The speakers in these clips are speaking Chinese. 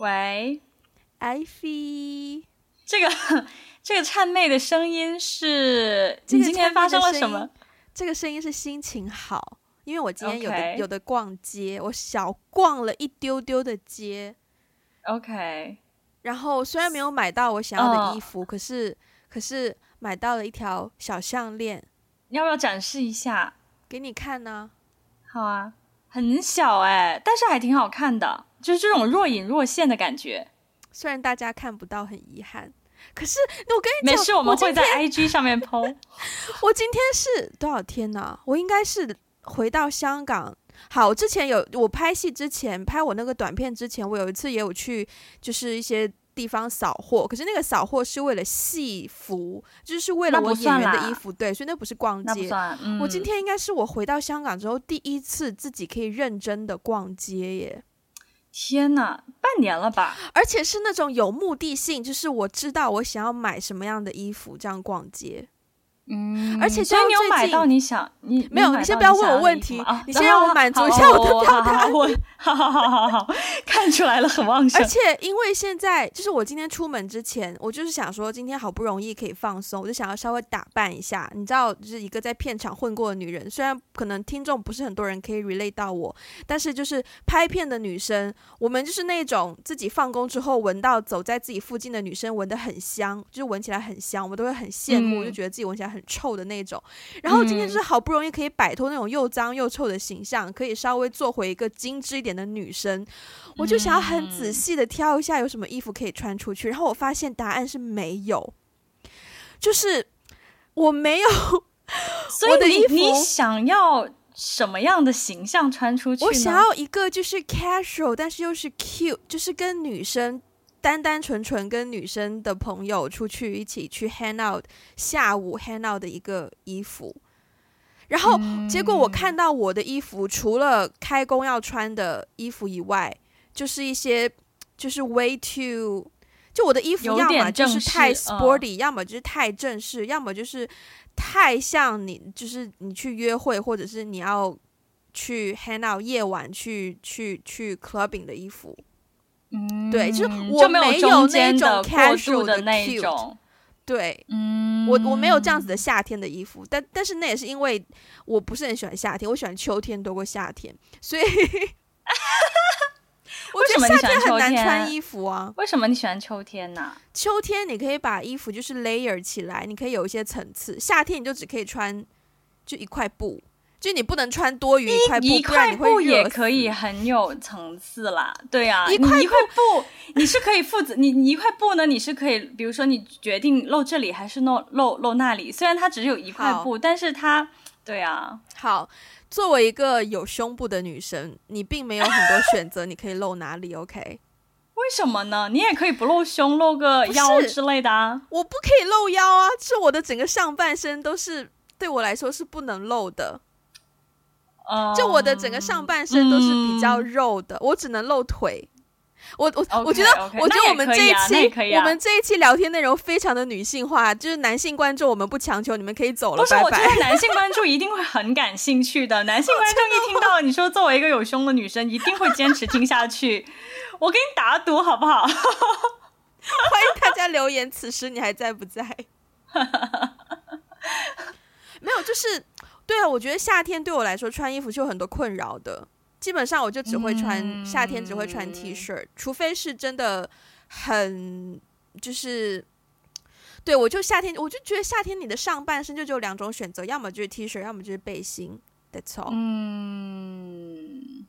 喂，Ivy，这个 这个颤媚的声音是？你今天发生了什么？这个声音是心情好，因为我今天有的.有的逛街，我小逛了一丢丢的街。OK，然后虽然没有买到我想要的衣服，哦、可是可是买到了一条小项链。你要不要展示一下？给你看呢、啊？好啊，很小哎，但是还挺好看的。就是这种若隐若现的感觉，虽然大家看不到，很遗憾。可是我跟你讲，没事，我们会在 IG 上面 po。我今天是多少天呢、啊？我应该是回到香港。好，我之前有我拍戏之前拍我那个短片之前，我有一次也有去，就是一些地方扫货。可是那个扫货是为了戏服，就是为了我演员的衣服，对，所以那不是逛街。嗯、我今天应该是我回到香港之后第一次自己可以认真的逛街耶。天呐，半年了吧？而且是那种有目的性，就是我知道我想要买什么样的衣服，这样逛街。嗯，而且所以你有买到你想你没有？你先不要问我问题，啊、你先让我满足一下我的表达。好好好好好，看出来了，很旺盛。而且因为现在就是我今天出门之前，我就是想说今天好不容易可以放松，我就想要稍微打扮一下。你知道，就是一个在片场混过的女人，虽然可能听众不是很多人可以 relate 到我，但是就是拍片的女生，我们就是那种自己放工之后闻到走在自己附近的女生闻得很香，就是闻起来很香，我们都会很羡慕，嗯、就觉得自己闻起来很臭的那种。然后今天就是好不容易可以摆脱那种又脏又臭的形象，可以稍微做回一个精致一点的女生，我就想要很仔细的挑一下有什么衣服可以穿出去。然后我发现答案是没有，就是我没有。所以你你想要什么样的形象穿出去？我想要一个就是 casual，但是又是 cute，就是跟女生。单单纯纯跟女生的朋友出去一起去 hang out，下午 hang out 的一个衣服，然后结果我看到我的衣服，除了开工要穿的衣服以外，就是一些就是 way too，就我的衣服要么就是太 sporty，要么就是太正式，要么就是太像你，就是你去约会或者是你要去 hang out 夜晚去去去 clubbing 的衣服。嗯，对，就是我没有那种 casual 的那种，对，嗯，我我没有这样子的夏天的衣服，但但是那也是因为我不是很喜欢夏天，我喜欢秋天多过夏天，所以，我觉得夏天很难穿衣服啊。为什么你喜欢秋天呢？秋天你可以把衣服就是 layer 起来，你可以有一些层次，夏天你就只可以穿就一块布。就你不能穿多余一块布，一块布也可以很有层次啦。对啊，一块布，你一块布你是可以负责，你你一块布呢，你是可以，比如说你决定露这里还是露露露那里，虽然它只有一块布，但是它，对啊。好，作为一个有胸部的女生，你并没有很多选择，你可以露哪里？OK？为什么呢？你也可以不露胸，露个腰之类的啊。我不可以露腰啊，是我的整个上半身都是对我来说是不能露的。就我的整个上半身都是比较肉的，嗯、我只能露腿。我我 okay, 我觉得，okay, 我觉得我们这一期、啊啊、我们这一期聊天内容非常的女性化，就是男性观众我们不强求，你们可以走了。不是，拜拜。我觉得男性观众一定会很感兴趣的。男性观众一听到你说作为一个有胸的女生，一定会坚持听下去。我给你打赌好不好？欢迎大家留言，此时你还在不在？没有，就是。对啊，我觉得夏天对我来说穿衣服是有很多困扰的。基本上我就只会穿、嗯、夏天只会穿 T 恤，除非是真的很就是，对我就夏天我就觉得夏天你的上半身就只有两种选择，要么就是 T 恤，要么就是背心。That's all。嗯，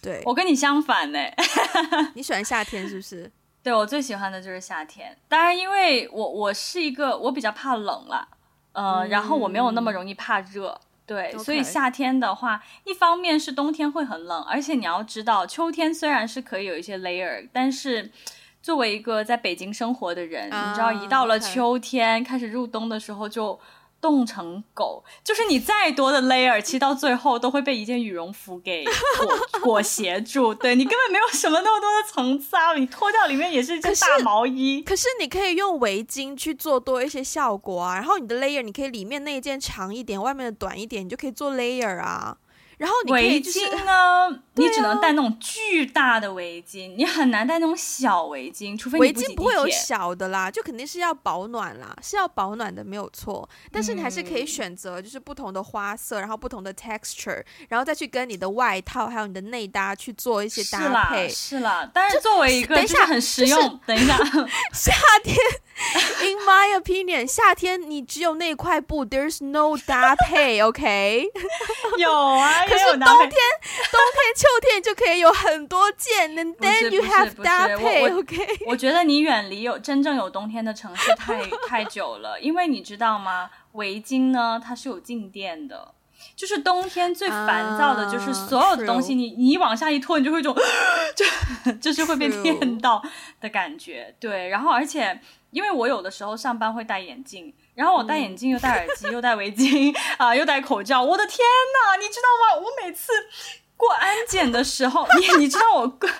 对，我跟你相反呢。你喜欢夏天是不是？对，我最喜欢的就是夏天。当然，因为我我是一个我比较怕冷啦。呃，嗯、然后我没有那么容易怕热，对.所以夏天的话，一方面是冬天会很冷，而且你要知道，秋天虽然是可以有一些 layer，但是作为一个在北京生活的人，uh, 你知道，一到了秋天.开始入冬的时候就。冻成狗，就是你再多的 layer，其实到最后都会被一件羽绒服给裹 裹挟住。对，你根本没有什么那么多的层次啊！你脱掉里面也是一件大毛衣。可是，可是你可以用围巾去做多一些效果啊。然后你的 layer，你可以里面那一件长一点，外面的短一点，你就可以做 layer 啊。然后你可以、就是、围巾呢，你只能戴那种巨大的围巾，啊、你很难戴那种小围巾，除非围巾不会有小的啦，就肯定是要保暖啦，是要保暖的没有错。但是你还是可以选择就是不同的花色，然后不同的 texture，然后再去跟你的外套还有你的内搭去做一些搭配。是啦，是啦，但是作为一个等一下很实用，就是、等一下 夏天，in my opinion，夏天你只有那块布，there's no 搭配，OK？有啊。可是冬天、冬天、秋天就可以有很多件，and then you have 搭配，OK？我觉得你远离有真正有冬天的城市太太久了，因为你知道吗？围巾呢，它是有静电的，就是冬天最烦躁的就是所有的东西，你你往下一拖，你就会一种 就就是会被 电到的感觉，对。然后而且因为我有的时候上班会戴眼镜。然后我戴眼镜，又戴耳机，又戴围巾 啊，又戴口罩。我的天呐，你知道吗？我每次过安检的时候，你 你知道我过？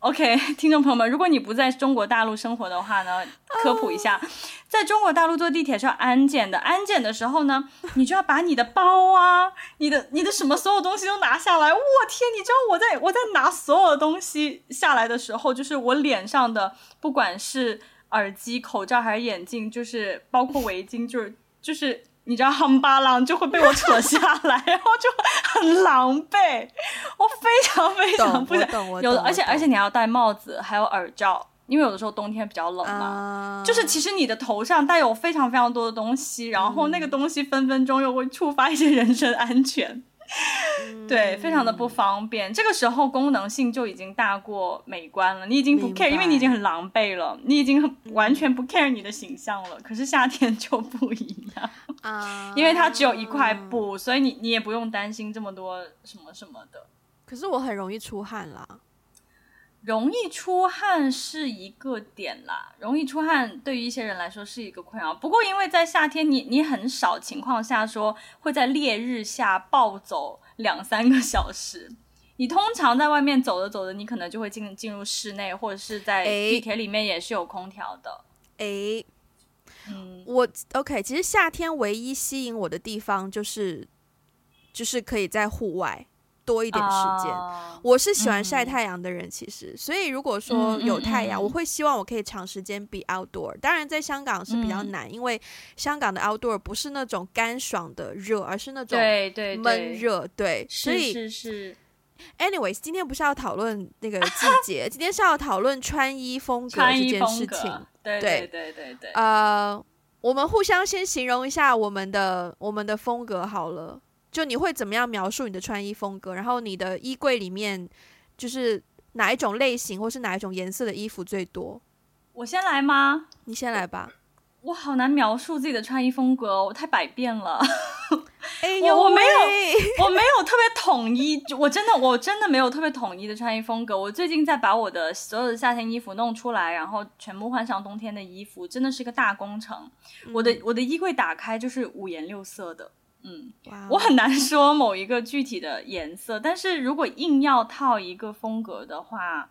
OK，听众朋友们，如果你不在中国大陆生活的话呢，科普一下，在中国大陆坐地铁是要安检的。安检的时候呢，你就要把你的包啊，你的你的什么所有东西都拿下来。我天，你知道我在我在拿所有的东西下来的时候，就是我脸上的，不管是。耳机、口罩还是眼镜，就是包括围巾，就是就是你知道，夯巴啷就会被我扯下来，然后就很狼狈。我非常非常不想有的，而且而且你还要戴帽子，还有耳罩，因为有的时候冬天比较冷嘛。Uh... 就是其实你的头上带有非常非常多的东西，然后那个东西分分钟又会触发一些人身安全。对，非常的不方便。这个时候功能性就已经大过美观了，你已经不 care，因为你已经很狼狈了，你已经完全不 care 你的形象了。可是夏天就不一样啊，因为它只有一块布，所以你你也不用担心这么多什么什么的。可是我很容易出汗啦。容易出汗是一个点啦，容易出汗对于一些人来说是一个困扰。不过因为在夏天你，你你很少情况下说会在烈日下暴走两三个小时。你通常在外面走着走着，你可能就会进进入室内，或者是在地铁里面也是有空调的。诶，嗯，我 OK。其实夏天唯一吸引我的地方就是，就是可以在户外。多一点时间，uh, 我是喜欢晒太阳的人，其实、嗯，所以如果说有太阳、嗯嗯嗯，我会希望我可以长时间 be outdoor。当然，在香港是比较难、嗯，因为香港的 outdoor 不是那种干爽的热，而是那种闷热。对，所以是。Anyways，今天不是要讨论那个季 节，今天是要讨论穿衣风格这件事情。对对对对对。呃、uh,，我们互相先形容一下我们的我们的风格好了。就你会怎么样描述你的穿衣风格？然后你的衣柜里面就是哪一种类型或是哪一种颜色的衣服最多？我先来吗？你先来吧。我好难描述自己的穿衣风格，我太百变了。哎 呦，我没有，我没有特别统一。我真的，我真的没有特别统一的穿衣风格。我最近在把我的所有的夏天衣服弄出来，然后全部换上冬天的衣服，真的是一个大工程。嗯、我的我的衣柜打开就是五颜六色的。嗯.我很难说某一个具体的颜色，但是如果硬要套一个风格的话，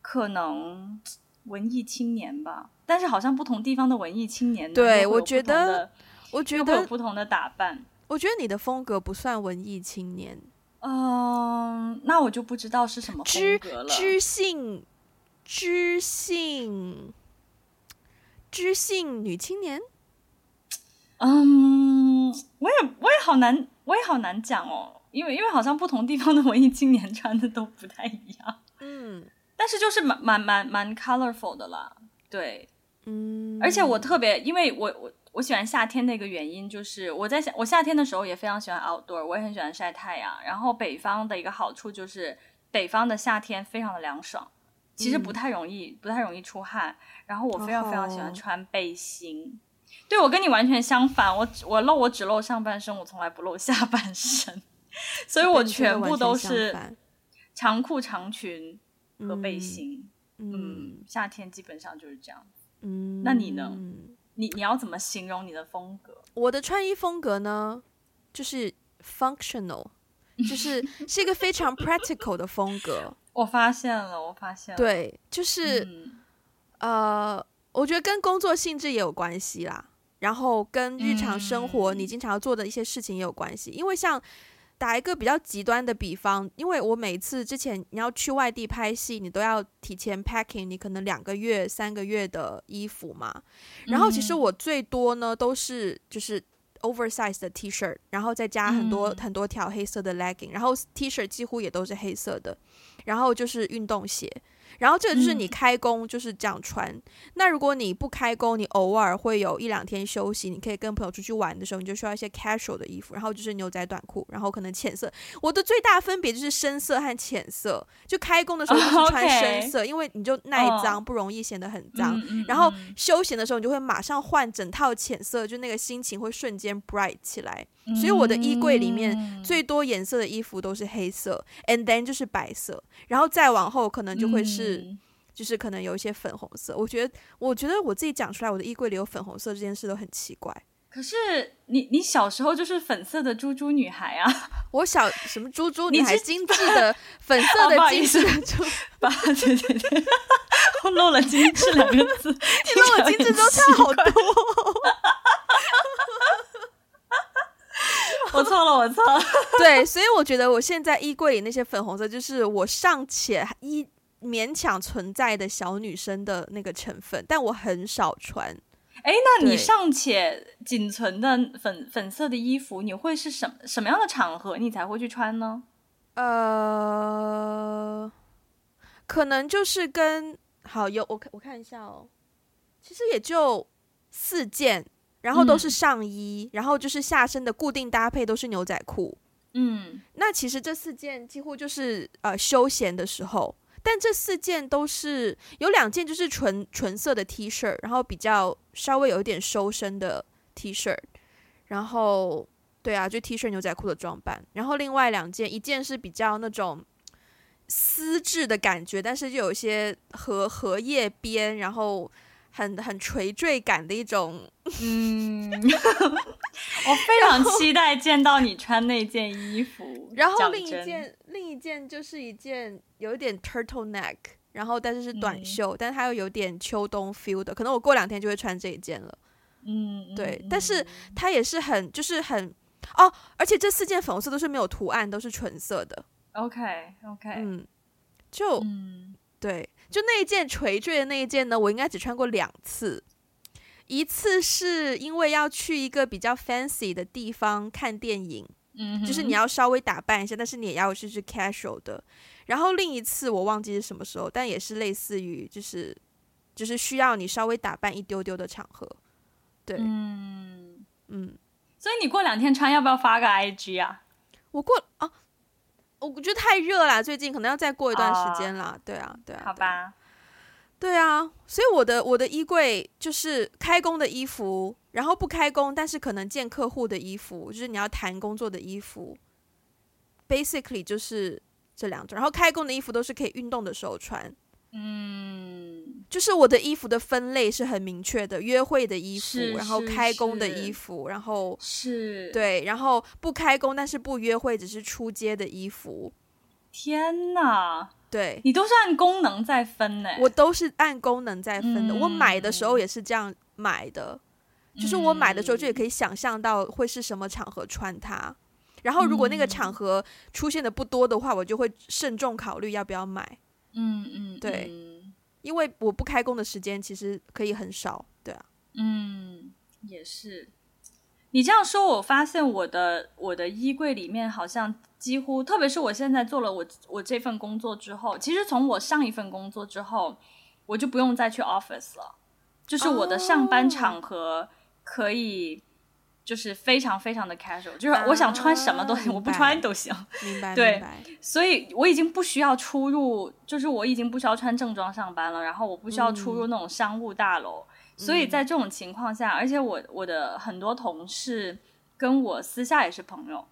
可能文艺青年吧。但是好像不同地方的文艺青年，对，我觉得，我觉得有不同的打扮。我觉得你的风格不算文艺青年，嗯，那我就不知道是什么风格了。知性，知性，知性女青年。嗯，我也我也好难，我也好难讲哦，因为因为好像不同地方的文艺青年穿的都不太一样，嗯，但是就是蛮蛮蛮蛮 colorful 的啦，对，嗯，而且我特别，因为我我我喜欢夏天的一个原因就是我在夏我夏天的时候也非常喜欢 outdoor，我也很喜欢晒太阳，然后北方的一个好处就是北方的夏天非常的凉爽，其实不太容易、嗯、不太容易出汗，然后我非常非常喜欢穿背心。对，我跟你完全相反，我我露我只露上半身，我从来不露下半身，所以我全部都是长裤长裙和背心。嗯，嗯，夏天基本上就是这样。嗯，那你呢？你你要怎么形容你的风格？我的穿衣风格呢，就是 functional，就是 是一个非常 practical 的风格。我发现了，我发现了。对，就是、嗯、呃，我觉得跟工作性质也有关系啦。然后跟日常生活你经常要做的一些事情也有关系，嗯、因为像打一个比较极端的比方，因为我每次之前你要去外地拍戏，你都要提前 packing，你可能两个月、三个月的衣服嘛。然后其实我最多呢都是就是 oversize 的 T 恤，然后再加很多、嗯、很多条黑色的 legging，然后 T 恤几乎也都是黑色的，然后就是运动鞋。然后这个就是你开工就是这样穿。嗯、那如果你不开工，你偶尔会有一两天休息，你可以跟朋友出去玩的时候，你就需要一些 casual 的衣服。然后就是牛仔短裤，然后可能浅色。我的最大分别就是深色和浅色。就开工的时候就是穿深色，oh. 因为你就耐脏，oh. 不容易显得很脏。然后休闲的时候，你就会马上换整套浅色，就那个心情会瞬间 bright 起来。所以我的衣柜里面最多颜色的衣服都是黑色，and then 就是白色，然后再往后可能就会是，就是可能有一些粉红色。我觉得，我觉得我自己讲出来，我的衣柜里有粉红色这件事都很奇怪。可是你，你小时候就是粉色的猪猪女孩啊！我小什么猪猪女孩？精致的粉色的精致的猪，八对对对，我漏了精致两个字，你漏了精致都差好多。我错了，我错了。对，所以我觉得我现在衣柜里那些粉红色，就是我尚且一勉强存在的小女生的那个成分，但我很少穿。哎，那你尚且仅存的粉粉色的衣服，你会是什么什么样的场合你才会去穿呢？呃，可能就是跟好有我看我看一下哦，其实也就四件。然后都是上衣，嗯、然后就是下身的固定搭配都是牛仔裤。嗯，那其实这四件几乎就是呃休闲的时候，但这四件都是有两件就是纯纯色的 T 恤，然后比较稍微有一点收身的 T 恤，然后对啊，就 T 恤牛仔裤的装扮。然后另外两件，一件是比较那种丝质的感觉，但是就有一些荷荷叶边，然后。很很垂坠感的一种，嗯，我非常期待见到你穿那件衣服。然后另一件，另一件就是一件有一点 turtleneck，然后但是是短袖，嗯、但它又有点秋冬 feel 的，可能我过两天就会穿这一件了。嗯，对，但是它也是很，就是很哦，而且这四件粉红色都是没有图案，都是纯色的。OK OK，嗯，就嗯，对。就那一件垂坠的那一件呢，我应该只穿过两次。一次是因为要去一个比较 fancy 的地方看电影，嗯，就是你要稍微打扮一下，但是你也要是是 casual 的。然后另一次我忘记是什么时候，但也是类似于就是就是需要你稍微打扮一丢丢的场合。对，嗯嗯。所以你过两天穿，要不要发个 IG 啊？我过啊。我觉得太热了，最近可能要再过一段时间了。Oh, 对啊，对啊，好吧，对啊，所以我的我的衣柜就是开工的衣服，然后不开工但是可能见客户的衣服，就是你要谈工作的衣服，basically 就是这两种。然后开工的衣服都是可以运动的时候穿。嗯，就是我的衣服的分类是很明确的，约会的衣服，然后开工的衣服，然后是对，然后不开工但是不约会，只是出街的衣服。天哪，对，你都是按功能在分呢？我都是按功能在分的。嗯、我买的时候也是这样买的，就是我买的时候就也可以想象到会是什么场合穿它。然后如果那个场合出现的不多的话，我就会慎重考虑要不要买。嗯嗯，对，嗯、因为我不开工的时间其实可以很少，对啊，嗯，也是。你这样说，我发现我的我的衣柜里面好像几乎，特别是我现在做了我我这份工作之后，其实从我上一份工作之后，我就不用再去 office 了，就是我的上班场合可以。就是非常非常的 casual，就是我想穿什么东西，啊、我不穿都行。明白，对，明白。所以我已经不需要出入，就是我已经不需要穿正装上班了，然后我不需要出入那种商务大楼。嗯、所以在这种情况下，而且我我的很多同事跟我私下也是朋友，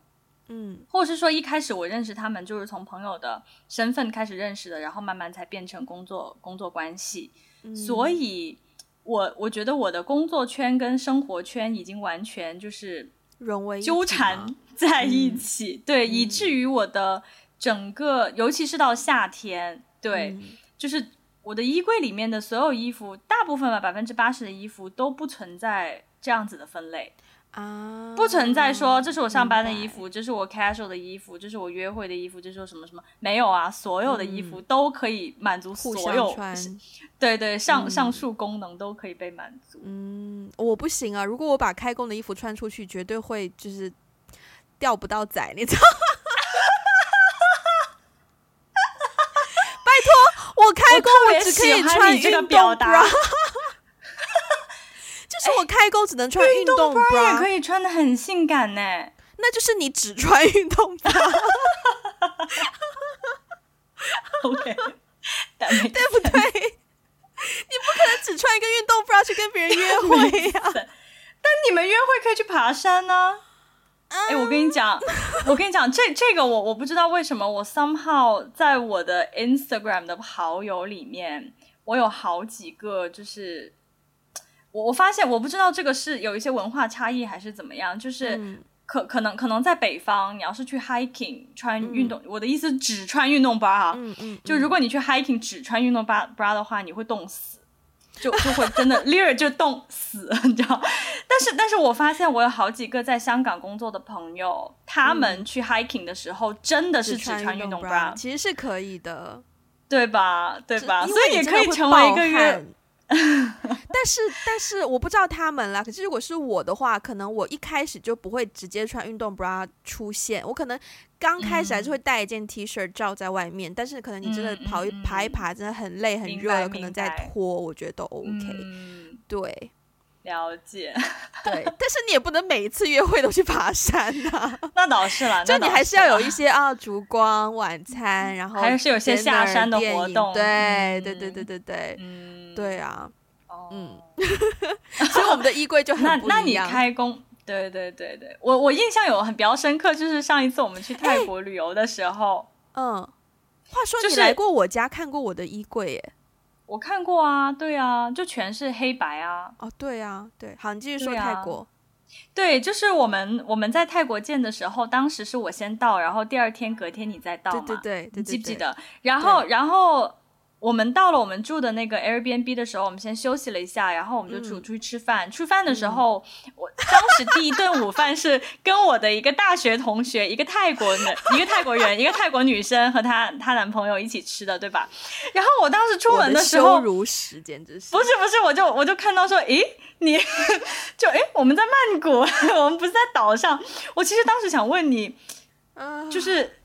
嗯，或者是说一开始我认识他们就是从朋友的身份开始认识的，然后慢慢才变成工作工作关系，嗯、所以。我我觉得我的工作圈跟生活圈已经完全就是融为纠缠 在一起，嗯、对，嗯、以至于我的整个，尤其是到夏天，对，嗯、就是我的衣柜里面的所有衣服，大部分吧，百分之八十的衣服都不存在这样子的分类啊，不存在说这是我上班的衣服，这是我 casual 的衣服，这是我约会的衣服，这是我什么什么，没有啊，所有的衣服都可以满足所有，穿对对，上、嗯、上述功能都可以被满足。嗯，我不行啊，如果我把开工的衣服穿出去，绝对会就是钓不到仔，你知道吗？拜托，我开工我只可以穿运动 bra。就是我开工只能穿运动 bra，也可以穿的很性感呢。那就是你只穿运动 bra。OK，对不对？你不可能只穿一个运动 bra 去跟别人约会呀、啊。但你们约会可以去爬山呢、啊。哎、嗯，我跟你讲，我跟你讲，这这个我我不知道为什么我 somehow 在我的 Instagram 的好友里面，我有好几个就是。我我发现，我不知道这个是有一些文化差异还是怎么样，就是可、嗯、可能可能在北方，你要是去 hiking 穿运动，嗯、我的意思只穿运动 bra 啊、嗯嗯嗯，就如果你去 hiking 只穿运动 bra bra 的话，你会冻死，就就会真的 literally 就冻死，你知道？但是但是我发现我有好几个在香港工作的朋友，他们去 hiking 的时候真的是只穿运动 bra，其实是可以的，对吧？对吧？所以也可以成为一个月。但是，但是我不知道他们啦。可是如果是我的话，可能我一开始就不会直接穿运动 bra 出现。我可能刚开始还是会带一件 T 恤罩在外面，嗯。但是可能你真的跑一爬一爬，真的很累很热了，可能再脱，我觉得都 OK。嗯，对，了解。对，但是你也不能每一次约会都去爬山啊。那倒是了，就你还是要有一些啊，烛光晚餐，然后还是有些下山的活动。对，嗯，对，对，对，对，对。嗯。对啊，嗯，所以我们的衣柜就很不一样。那那你开工？对对对对，我我印象有很比较深刻，就是上一次我们去泰国旅游的时候，嗯，话说你来过我家看过我的衣柜耶？我看过啊，对啊，就全是黑白啊。哦，对啊，对，好，你继续说泰国。对，就是我们我们在泰国见的时候，当时是我先到，然后第二天隔天你再到嘛，对对对，对，对，对，你记不记得？然后然后。我们到了我们住的那个 Airbnb 的时候，我们先休息了一下，然后我们就出出去吃饭。吃饭的时候，嗯、我当时第一顿午饭是跟我的一个大学同学，一个泰国人，一个泰国人，一个泰国女生和她她男朋友一起吃的，对吧？然后我当时出门的时候，羞辱史简直是不是不是，我就我就看到说，诶，你 就诶，我们在曼谷，我们不是在岛上。我其实当时想问你，就是。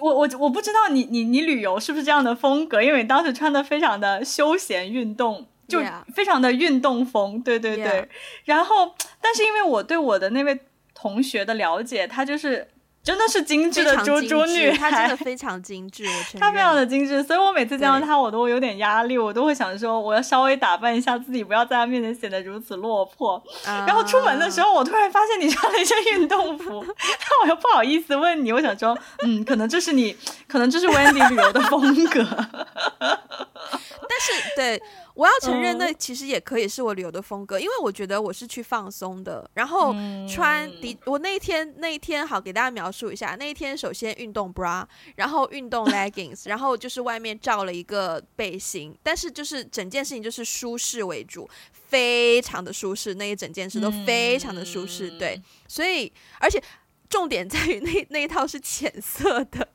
我我我不知道你你你旅游是不是这样的风格，因为你当时穿的非常的休闲运动，就非常的运动风，对对对。然后，但是因为我对我的那位同学的了解，他就是。真的是精致的猪猪女孩，她真的非常精致，我。她非常的精致，所以我每次见到她，我都有点压力，我都会想说，我要稍微打扮一下自己，不要在她面前显得如此落魄。Uh... 然后出门的时候，我突然发现你穿了一身运动服，但我又不好意思问你，我想说，嗯，可能这是你，可能这是 Wendy 旅游的风格。但是，对。我要承认，那其实也可以是我旅游的风格，嗯，因为我觉得我是去放松的。然后穿的，我那一天那一天好给大家描述一下，那一天首先运动 bra，然后运动 leggings，然后就是外面罩了一个背心，但是就是整件事情就是舒适为主，非常的舒适，那一整件事都非常的舒适，嗯，对，所以而且重点在于那那一套是浅色的。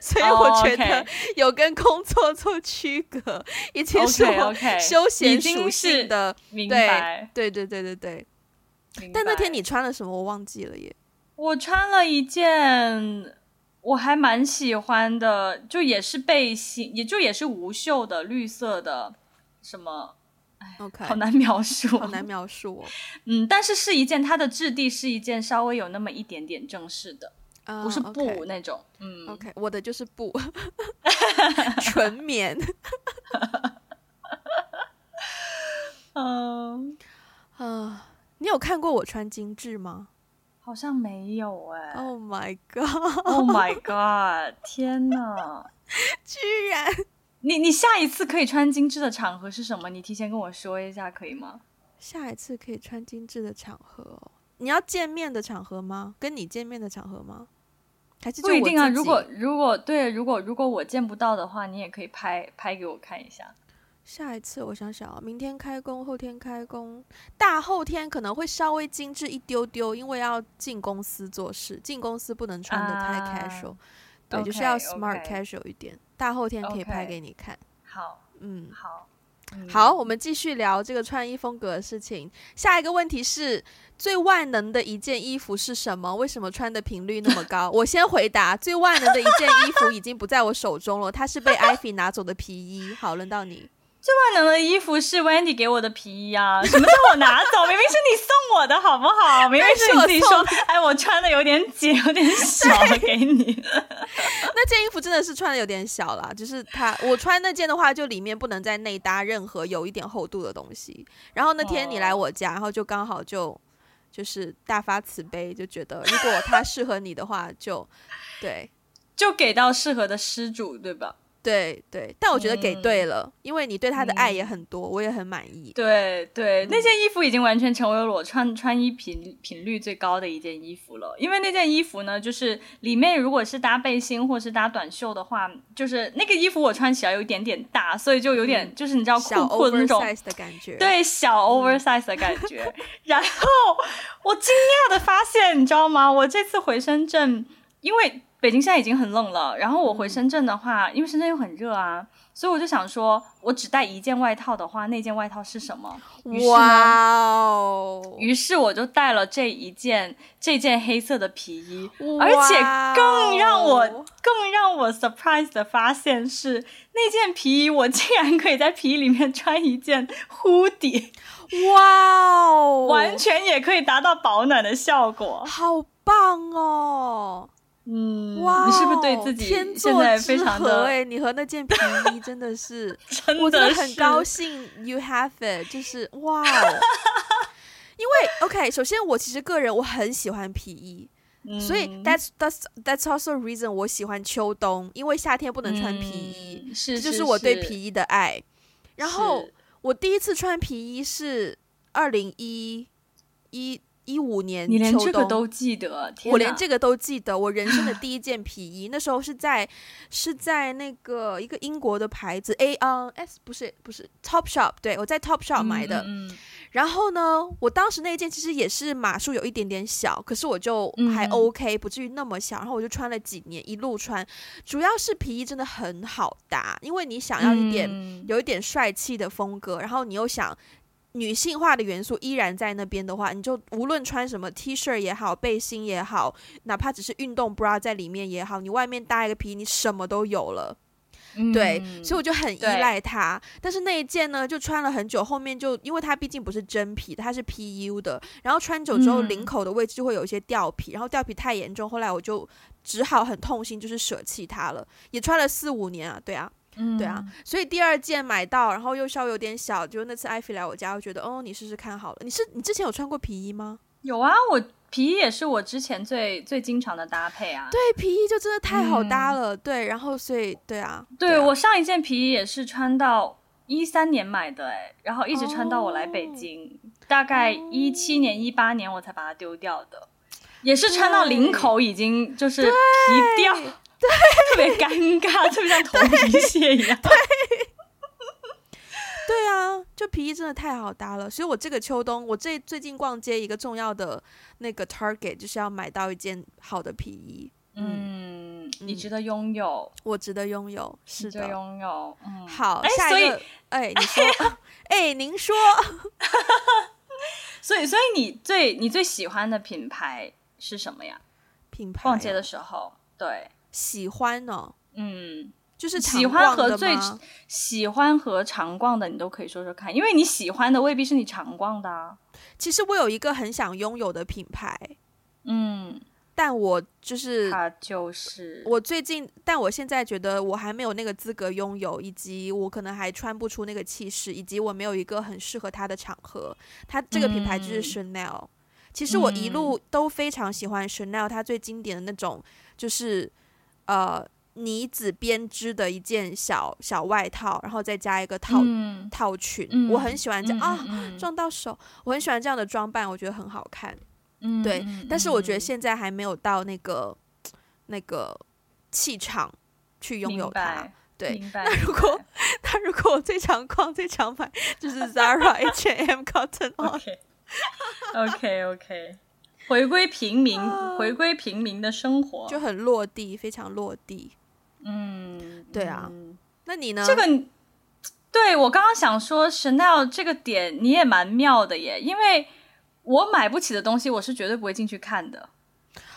所以我觉得有跟工作做区隔，oh. 已经是我休闲属性的。明白，对对对对对对。但那天你穿了什么？我忘记了耶。我穿了一件我还蛮喜欢的，就也是背心，也就也是无袖的绿色的，什么？OK，好难描述，好难描述哦。嗯，但是是一件它的质地是一件稍微有那么一点点正式的。不是布、okay. 那种，嗯，OK，我的就是布，纯棉。嗯啊，你有看过我穿精致吗？好像没有哎、欸。Oh my god! Oh my god! 天哪！居然，你你下一次可以穿精致的场合是什么？你提前跟我说一下可以吗？下一次可以穿精致的场合哦。你要见面的场合吗？跟你见面的场合吗？还是不一定啊。如果如果对，如果如果我见不到的话，你也可以拍拍给我看一下。下一次我想想啊，明天开工，后天开工，大后天可能会稍微精致一丢丢，因为要进公司做事，进公司不能穿的太 casual，、uh, 对，okay, 就是要 smart okay. casual 一点。大后天可以拍给你看。Okay. 好，嗯，好，嗯、好，我们继续聊这个穿衣风格的事情。下一个问题是最万能的一件衣服是什么？为什么穿的频率那么高？我先回答，最万能的一件衣服已经不在我手中了，它是被 Ivy 拿走的皮衣。好，轮到你。最万能的衣服是 Wendy 给我的皮衣啊！什么叫我拿走？明明是你送我的，好不好？明明是你自己说，哎，我穿的有点紧，有点小，给你。那件衣服真的是穿的有点小了，就是它，我穿那件的话，就里面不能再内搭任何有一点厚度的东西。然后那天你来我家，然后就刚好就就是大发慈悲，就觉得如果它适合你的话，就对，就给到适合的施主，对吧？对对，但我觉得给对了，嗯，因为你对他的爱也很多，嗯，我也很满意。对对，那件衣服已经完全成为了我穿穿衣频频率最高的一件衣服了。因为那件衣服呢，就是里面如果是搭背心或是搭短袖的话，就是那个衣服我穿起来有一点点大，所以就有点，嗯，就是你知道酷酷的那种的感觉，对，小 oversize 的感觉。嗯，然后我惊讶的发现，你知道吗？我这次回深圳，因为。北京现在已经很冷了，然后我回深圳的话，嗯、因为深圳又很热啊，所以我就想说，我只带一件外套的话，那件外套是什么？哇哦！于是我就带了这一件这件黑色的皮衣，而且更让我更让我 surprise 的发现是，那件皮衣我竟然可以在皮衣里面穿一件 hoodie，哇哦！完全也可以达到保暖的效果，好棒哦！嗯，哇，你是不是对自己现在非常的哎？你和那件皮衣真的是，真的是，我真的很高兴。You have it，就是 哇哦。因为 OK，首先我其实个人我很喜欢皮衣，嗯、所以 that's that's that's also reason 我喜欢秋冬，因为夏天不能穿皮衣，这就是我对皮衣的爱。然后我第一次穿皮衣是二零一一。一五年秋冬，你连这个都记得？我连这个都记得。我人生的 第一件皮衣，那时候是在是在那个一个英国的牌子 A N S，不是不是 Top Shop，对，我在 Top Shop 买的。嗯嗯。然后呢，我当时那件其实也是码数有一点点小，可是我就还 OK，不至于那么小。然后我就穿了几年，一路穿。主要是皮衣真的很好搭，因为你想要一点有一点帅气的风格，然后你又想。女性化的元素依然在那边的话，你就无论穿什么 T 恤也好，背心也好，哪怕只是运动 bra 在里面也好，你外面搭一个皮，你什么都有了。嗯、对，所以我就很依赖它。但是那一件呢，就穿了很久，后面就因为它毕竟不是真皮，它是 PU 的，然后穿久之后领口的位置就会有一些掉皮，嗯、然后掉皮太严重，后来我就只好很痛心，就是舍弃它了。也穿了四五年啊，对啊。嗯，对啊，所以第二件买到，然后又稍微有点小，就那次艾菲来我家，我觉得哦，你试试看好了。你是你之前有穿过皮衣吗？有啊，我皮衣也是我之前最最经常的搭配啊。对，皮衣就真的太好搭了。嗯、对，然后所以对啊，对，对啊，我上一件皮衣也是穿到一三年买的，哎，然后一直穿到我来北京，哦、大概一七年一八年我才把它丢掉的，也是穿到领口已经就是皮掉。对，特别尴尬，特别像头皮屑一样。对，对啊，就皮衣真的太好搭了，所以我这个秋冬，我最最近逛街一个重要的那个 target 就是要买到一件好的皮衣。嗯，嗯，你值得拥有，我值得拥有，是的，拥有。嗯，好，下一个，哎，你说，哎，您说，所以，所以你最你最喜欢的品牌是什么呀？品牌，逛街的时候，对。喜欢呢、哦，嗯，就是喜欢和最喜欢和常逛的，你都可以说说看，因为你喜欢的未必是你常逛的啊。其实我有一个很想拥有的品牌，嗯，但我就是它就是。我最近，但我现在觉得我还没有那个资格拥有，以及我可能还穿不出那个气势，以及我没有一个很适合它的场合。它这个品牌就是 Chanel，、嗯、其实我一路都非常喜欢 Chanel，它最经典的那种就是。呃，呢子编织的一件小小外套，然后再加一个套、嗯、套裙，嗯、我很喜欢这样、嗯、啊，嗯、撞到手，我很喜欢这样的装扮，我觉得很好看。嗯，对，但是我觉得现在还没有到那个那个气场去拥有它。对，那如果 那如果我最常逛、最常买，就是 Zara、H&M、Cotton On。OK，OK，OK，回归平民，回归平民的生活，就很落地，非常落地。嗯，对啊。那你呢？这个，对，我刚刚想说 Chanel 这个点你也蛮妙的耶，因为我买不起的东西，我是绝对不会进去看的。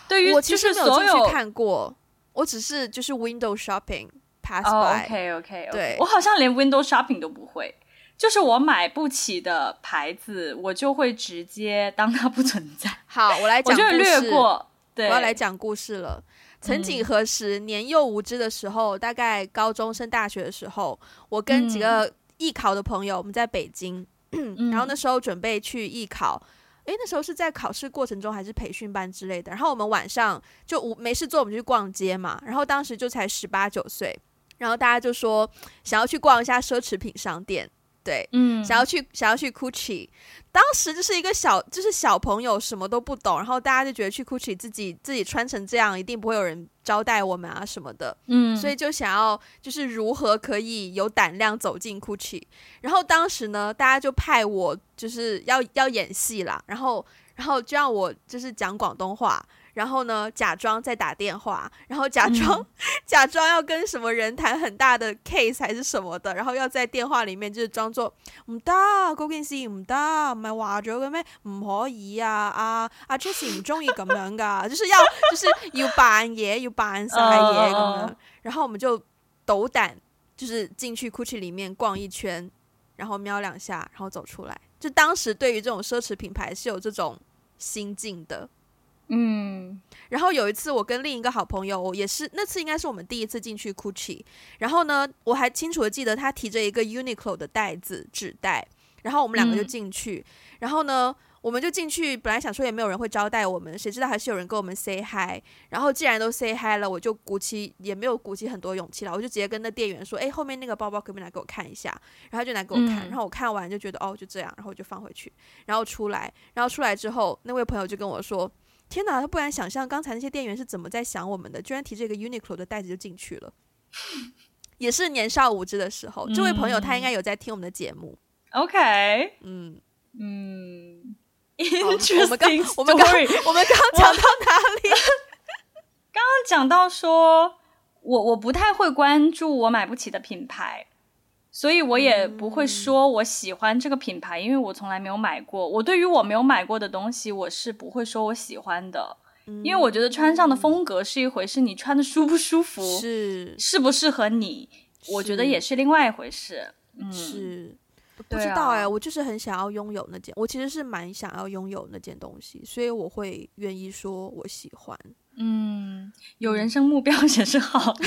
对于其实所有看过，我只是就是 window shopping pass by。Oh, OK OK，对，我好像连 window shopping 都不会，就是我买不起的牌子，我就会直接当它不存在。好，我来讲，我就略过。对，我要来讲故事了。曾几何时，嗯、年幼无知的时候，大概高中升大学的时候，我跟几个艺考的朋友，我们在北京，嗯、然后那时候准备去艺考。诶，那时候是在考试过程中还是培训班之类的？然后我们晚上就无没事做，我们就去逛街嘛。然后当时就才十八九岁，然后大家就说想要去逛一下奢侈品商店。对，嗯，想要去想要去 Gucci，当时就是一个小就是小朋友什么都不懂，然后大家就觉得去 Gucci 自己自己穿成这样一定不会有人招待我们啊什么的，嗯，所以就想要就是如何可以有胆量走进 Gucci，然后当时呢，大家就派我就是要要演戏啦，然后然后就让我就是讲广东话。然后呢，假装在打电话，然后假装、嗯、假装要跟什么人谈很大的 case 还是什么的，然后要在电话里面就是装作唔得，嗰件事唔得，唔系话咗嘅咩？唔可以啊！啊阿 Jessie 唔中意咁样噶，就是要就是要扮嘢，要扮晒嘢咁样。然后我们就斗胆，就是进去 Gucci 里面逛一圈，然后瞄两下，然后走出来。就当时对于这种奢侈品牌是有这种心境的。嗯，然后有一次我跟另一个好朋友，也是那次应该是我们第一次进去 Gucci，然后呢，我还清楚的记得他提着一个 Uniqlo 的袋子纸袋，然后我们两个就进去，嗯、然后呢，我们就进去，本来想说也没有人会招待我们，谁知道还是有人跟我们 say hi，然后既然都 say hi 了，我就鼓起也没有鼓起很多勇气了，我就直接跟那店员说，哎，后面那个包包可不可以拿给我看一下？然后他就拿给我看，嗯、然后我看完就觉得哦就这样，然后我就放回去，然后出来，然后出来之后，那位朋友就跟我说。天哪，他不敢想象刚才那些店员是怎么在想我们的，居然提这个 Uniqlo 的袋子就进去了，也是年少无知的时候。嗯、这位朋友他应该有在听我们的节目。OK，嗯嗯，Interesting。我们刚我们刚讲到哪里？刚刚讲到说我我不太会关注我买不起的品牌。所以我也不会说我喜欢这个品牌，嗯、因为我从来没有买过。我对于我没有买过的东西，我是不会说我喜欢的，嗯、因为我觉得穿上的风格是一回事，你穿的舒不舒服，是适不适合你，我觉得也是另外一回事。嗯，是不知道哎、欸，我就是很想要拥有那件，我其实是蛮想要拥有那件东西，所以我会愿意说我喜欢。嗯，有人生目标 也是好的。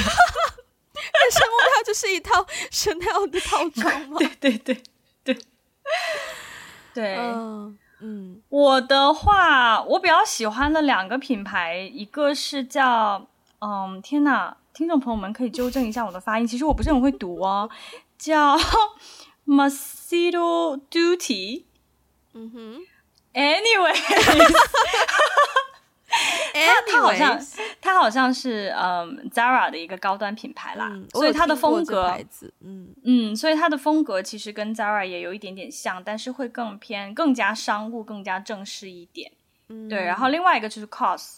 人生目标就是一套 Chanel 的套装吗？对对对对对。嗯嗯，我的话，我比较喜欢的两个品牌，一个是叫嗯，天呐，听众朋友们可以纠正一下我的发音，其实我不是很会读哦，叫 Massimo Dutti。嗯哼，Anyway。它好像，他好像是嗯 Zara 的一个高端品牌啦，嗯、所以它的风格，嗯嗯，所以它的风格其实跟 Zara 也有一点点像，但是会更偏更加商务、更加正式一点。嗯，对。然后另外一个就是 COS，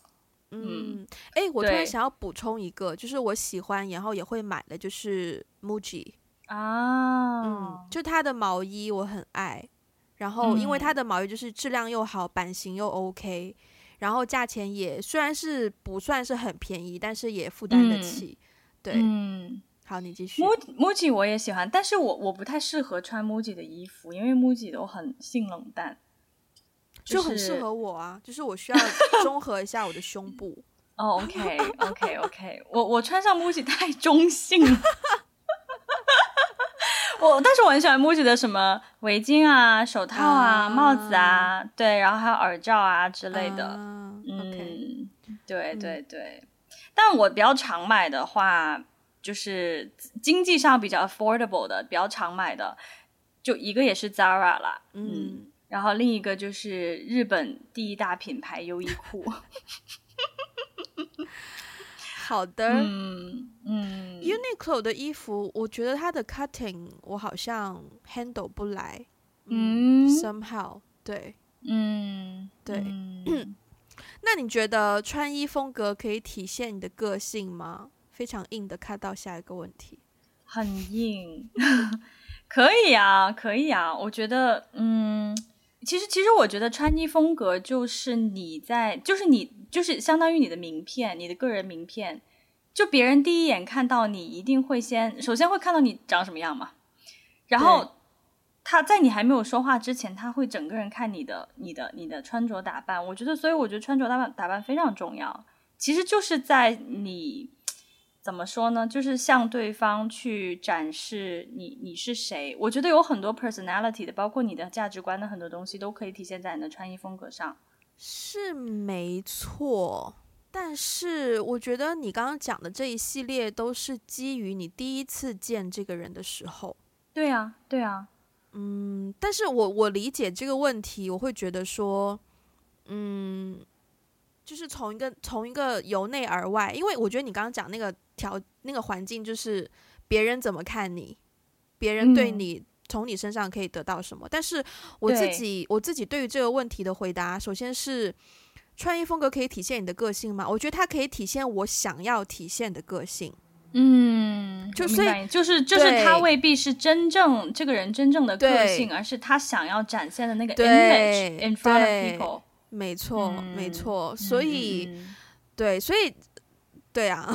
嗯，哎、嗯，我突然想要补充一个，就是我喜欢然后也会买的，就是 Muji 啊，嗯，就它的毛衣我很爱，然后因为它的毛衣就是质量又好，版型又 OK。然后价钱也虽然是不算是很便宜，但是也负担得起。嗯、对，嗯，好，你继续。MUJI 我也喜欢，但是我我不太适合穿 MUJI 的衣服，因为 MUJI 都很性冷淡，就是、就很适合我啊。就是我需要 综合一下我的胸部。哦、oh,，OK，OK，OK，okay, okay, okay. 我我穿上 MUJI 太中性了。我，但是我很喜欢 MUJI 的什么围巾啊、手套啊、啊帽子啊，对，然后还有耳罩啊之类的。啊、嗯.对对对。嗯、但我比较常买的话，就是经济上比较 affordable 的，比较常买的，就一个也是 Zara 啦，嗯，嗯，然后另一个就是日本第一大品牌优衣库。好的，嗯嗯，Uniqlo 的衣服，我觉得它的 cutting 我好像 handle 不来，嗯，somehow 对，嗯对，嗯。那你觉得穿衣风格可以体现你的个性吗？非常硬的，看到下一个问题，很硬，可以啊，可以啊，我觉得，嗯。其实，其实我觉得穿衣风格就是你在，就是你，就是相当于你的名片，你的个人名片。就别人第一眼看到你，一定会先，首先会看到你长什么样嘛。然后他在你还没有说话之前，他会整个人看你的、你的、你的穿着打扮。我觉得，所以我觉得穿着打扮打扮非常重要。其实就是在你。怎么说呢？就是向对方去展示你你是谁。我觉得有很多 personality 的，包括你的价值观的很多东西，都可以体现在你的穿衣风格上。是没错，但是我觉得你刚刚讲的这一系列都是基于你第一次见这个人的时候。对啊，对啊。嗯，但是我我理解这个问题，我会觉得说，嗯。就是从一个从一个由内而外，因为我觉得你刚刚讲那个条那个环境，就是别人怎么看你，别人对你、嗯、从你身上可以得到什么。但是我自己我自己对于这个问题的回答，首先是穿衣风格可以体现你的个性吗？我觉得它可以体现我想要体现的个性。嗯，就所以就是就是他未必是真正这个人真正的个性，而是他想要展现的那个 image in front of people。没错，嗯、没错，所以，嗯、对，所以，对啊，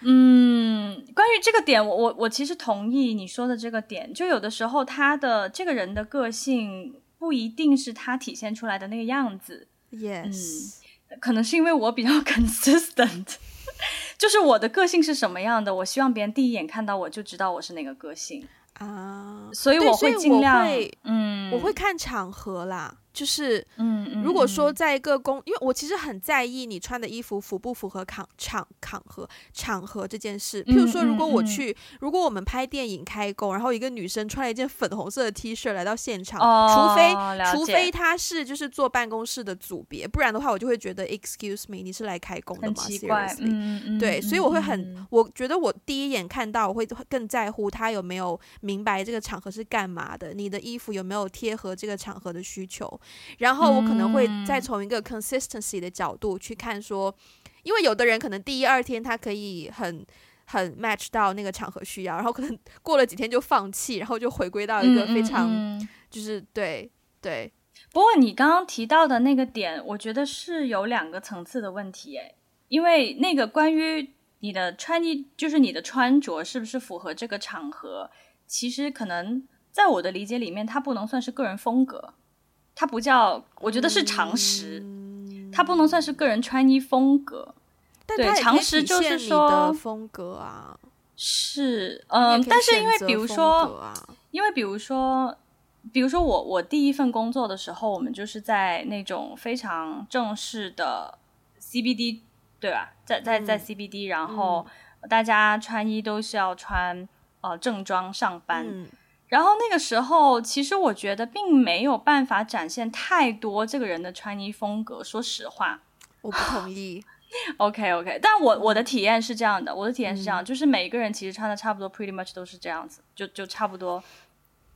嗯，关于这个点，我我我其实同意你说的这个点，就有的时候他的这个人的个性不一定是他体现出来的那个样子，yes，嗯，可能是因为我比较 consistent，就是我的个性是什么样的，我希望别人第一眼看到我就知道我是哪个个性啊，所以我会尽量，嗯，我会看场合啦。就是，嗯，如果说在一个公，因为我其实很在意你穿的衣服符不符合场场场合场合这件事。譬如说，如果我去，如果我们拍电影开工，然后一个女生穿了一件粉红色的 T 恤来到现场，哦、除非除非她是就是坐办公室的组别，不然的话我就会觉得 Excuse me，你是来开工的吗？很奇怪，对，所以我会很，我觉得我第一眼看到我会更在乎她有没有明白这个场合是干嘛的，你的衣服有没有贴合这个场合的需求。然后我可能会再从一个 consistency 的角度去看，说，因为有的人可能第一二天他可以很很 match 到那个场合需要，然后可能 过了几天就放弃，然后就回归到一个非常就是对对。不过你刚刚提到的那个点，我觉得是有两个层次的问题，诶，因为那个关于你的穿衣，就是你的穿着是不是符合这个场合，其实可能在我的理解里面，它不能算是个人风格。它不叫，我觉得是常识，嗯、它不能算是个人穿衣风格。但对，常识就是说风格啊，是，嗯，但是因为比如说，啊、因为比如说，比如说我我第一份工作的时候，我们就是在那种非常正式的 CBD，对吧？在在在 CBD，、嗯、然后大家穿衣都是要穿呃正装上班。嗯然后那个时候，其实我觉得并没有办法展现太多这个人的穿衣风格。说实话，我不同意。OK OK，但我我的体验是这样的，我的体验是这样，嗯、就是每一个人其实穿的差不多，pretty much 都是这样子，就就差不多。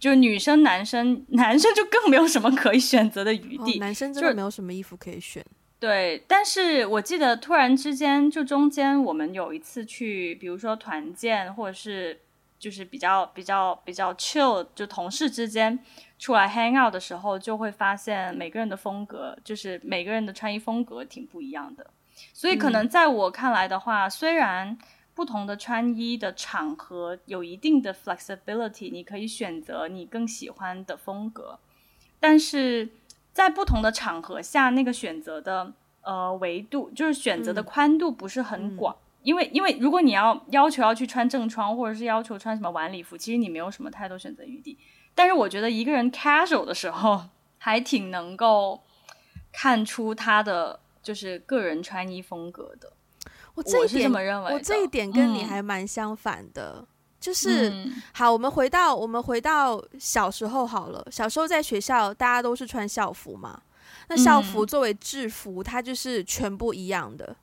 就女生、男生，男生就更没有什么可以选择的余地。哦、男生真的没有什么衣服可以选。对，但是我记得突然之间，就中间我们有一次去，比如说团建，或者是。就是比较比较比较 chill，就同事之间出来 hang out 的时候，就会发现每个人的风格，就是每个人的穿衣风格挺不一样的。所以可能在我看来的话，嗯、虽然不同的穿衣的场合有一定的 flexibility，你可以选择你更喜欢的风格，但是在不同的场合下，那个选择的呃维度，就是选择的宽度不是很广。嗯嗯因为，因为如果你要要求要去穿正装，或者是要求穿什么晚礼服，其实你没有什么太多选择余地。但是我觉得一个人 casual 的时候，还挺能够看出他的就是个人穿衣风格的。我这一点，我是这么认为，我这一点跟你还蛮相反的。嗯、就是、嗯、好，我们回到我们回到小时候好了。小时候在学校，大家都是穿校服嘛。那校服作为制服，嗯、它就是全部一样的。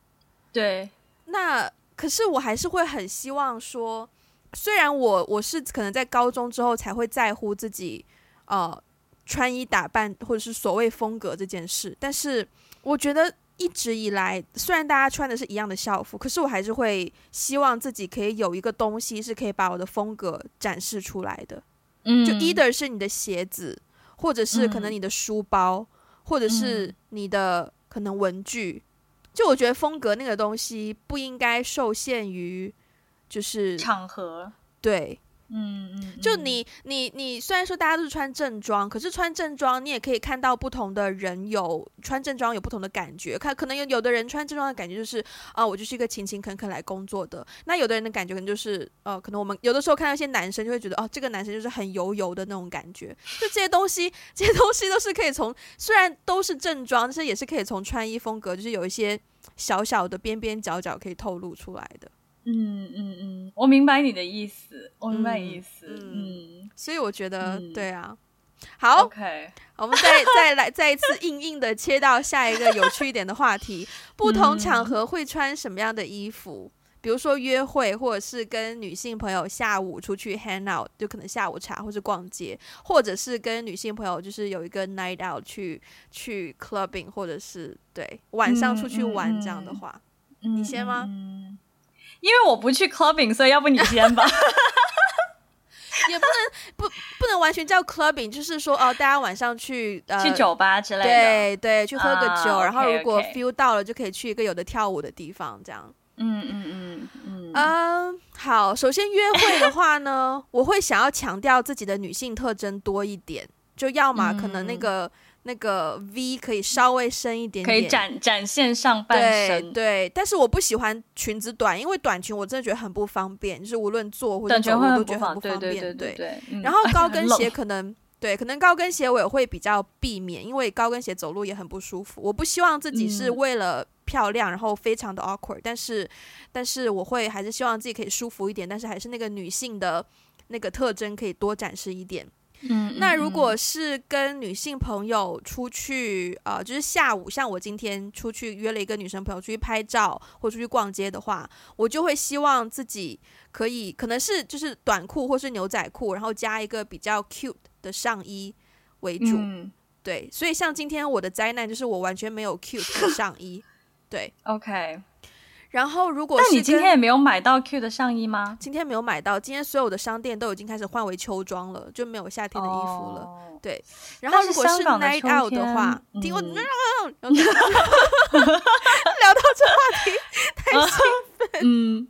对，那可是我还是会很希望说，虽然我我是可能在高中之后才会在乎自己呃穿衣打扮或者是所谓风格这件事，但是我觉得一直以来，虽然大家穿的是一样的校服，可是我还是会希望自己可以有一个东西是可以把我的风格展示出来的。嗯，就 either 是你的鞋子，或者是可能你的书包，嗯、或者是你的可能文具。就我觉得风格那个东西不应该受限于，就是场合，对。嗯嗯，就你你你，虽然说大家都是穿正装，可是穿正装你也可以看到不同的人有穿正装有不同的感觉。看可能有有的人穿正装的感觉就是啊、呃，我就是一个勤勤恳恳来工作的。那有的人的感觉可能就是呃，可能我们有的时候看到一些男生就会觉得哦，这个男生就是很油油的那种感觉。就这些东西，这些东西都是可以从虽然都是正装，但是也是可以从穿衣风格，就是有一些小小的边边角角可以透露出来的。嗯嗯嗯，我明白你的意思，我明白意思。嗯，嗯，所以我觉得、嗯、对啊。好，OK，我们再再来再一次硬硬的切到下一个有趣一点的话题。不同场合会穿什么样的衣服？嗯、比如说约会，或者是跟女性朋友下午出去 hang out，就可能下午茶或是逛街，或者是跟女性朋友就是有一个 night out 去去 clubbing，或者是对晚上出去玩这样的话，嗯、你先吗？嗯因为我不去 clubbing，所以要不你先吧。也不能不不能完全叫 clubbing，就是说哦，大家晚上去呃去酒吧之类的，对对，去喝个酒，uh, 然后如果 feel 到了，就可以去一个有的跳舞的地方，这样。嗯嗯嗯嗯嗯。好，首先约会的话呢，我会想要强调自己的女性特征多一点，就要么可能那个。嗯那个 V 可以稍微深一点点，可以展展现上半身。对，对，但是我不喜欢裙子短，因为短裙我真的觉得很不方便，就是无论坐或者走路都觉得很不方便。对对对对，对。然后高跟鞋可能对，可能高跟鞋我也会比较避免，因为高跟鞋走路也很不舒服。我不希望自己是为了漂亮，然后非常的 awkward，但是但是我会还是希望自己可以舒服一点，但是还是那个女性的那个特征可以多展示一点。嗯，那如果是跟女性朋友出去，呃，就是下午，像我今天出去约了一个女生朋友出去拍照或出去逛街的话，我就会希望自己可以，可能是就是短裤或是牛仔裤，然后加一个比较 cute 的上衣为主。嗯、对，所以像今天我的灾难就是我完全没有 cute 的上衣。对，OK。然后，如果是那你今天也没有买到 Q 的上衣吗？今天没有买到，今天所有的商店都已经开始换为秋装了，就没有夏天的衣服了。Oh, 对，然后如果是 Night Out 的话，的听我 聊到这话题 太兴奋，嗯。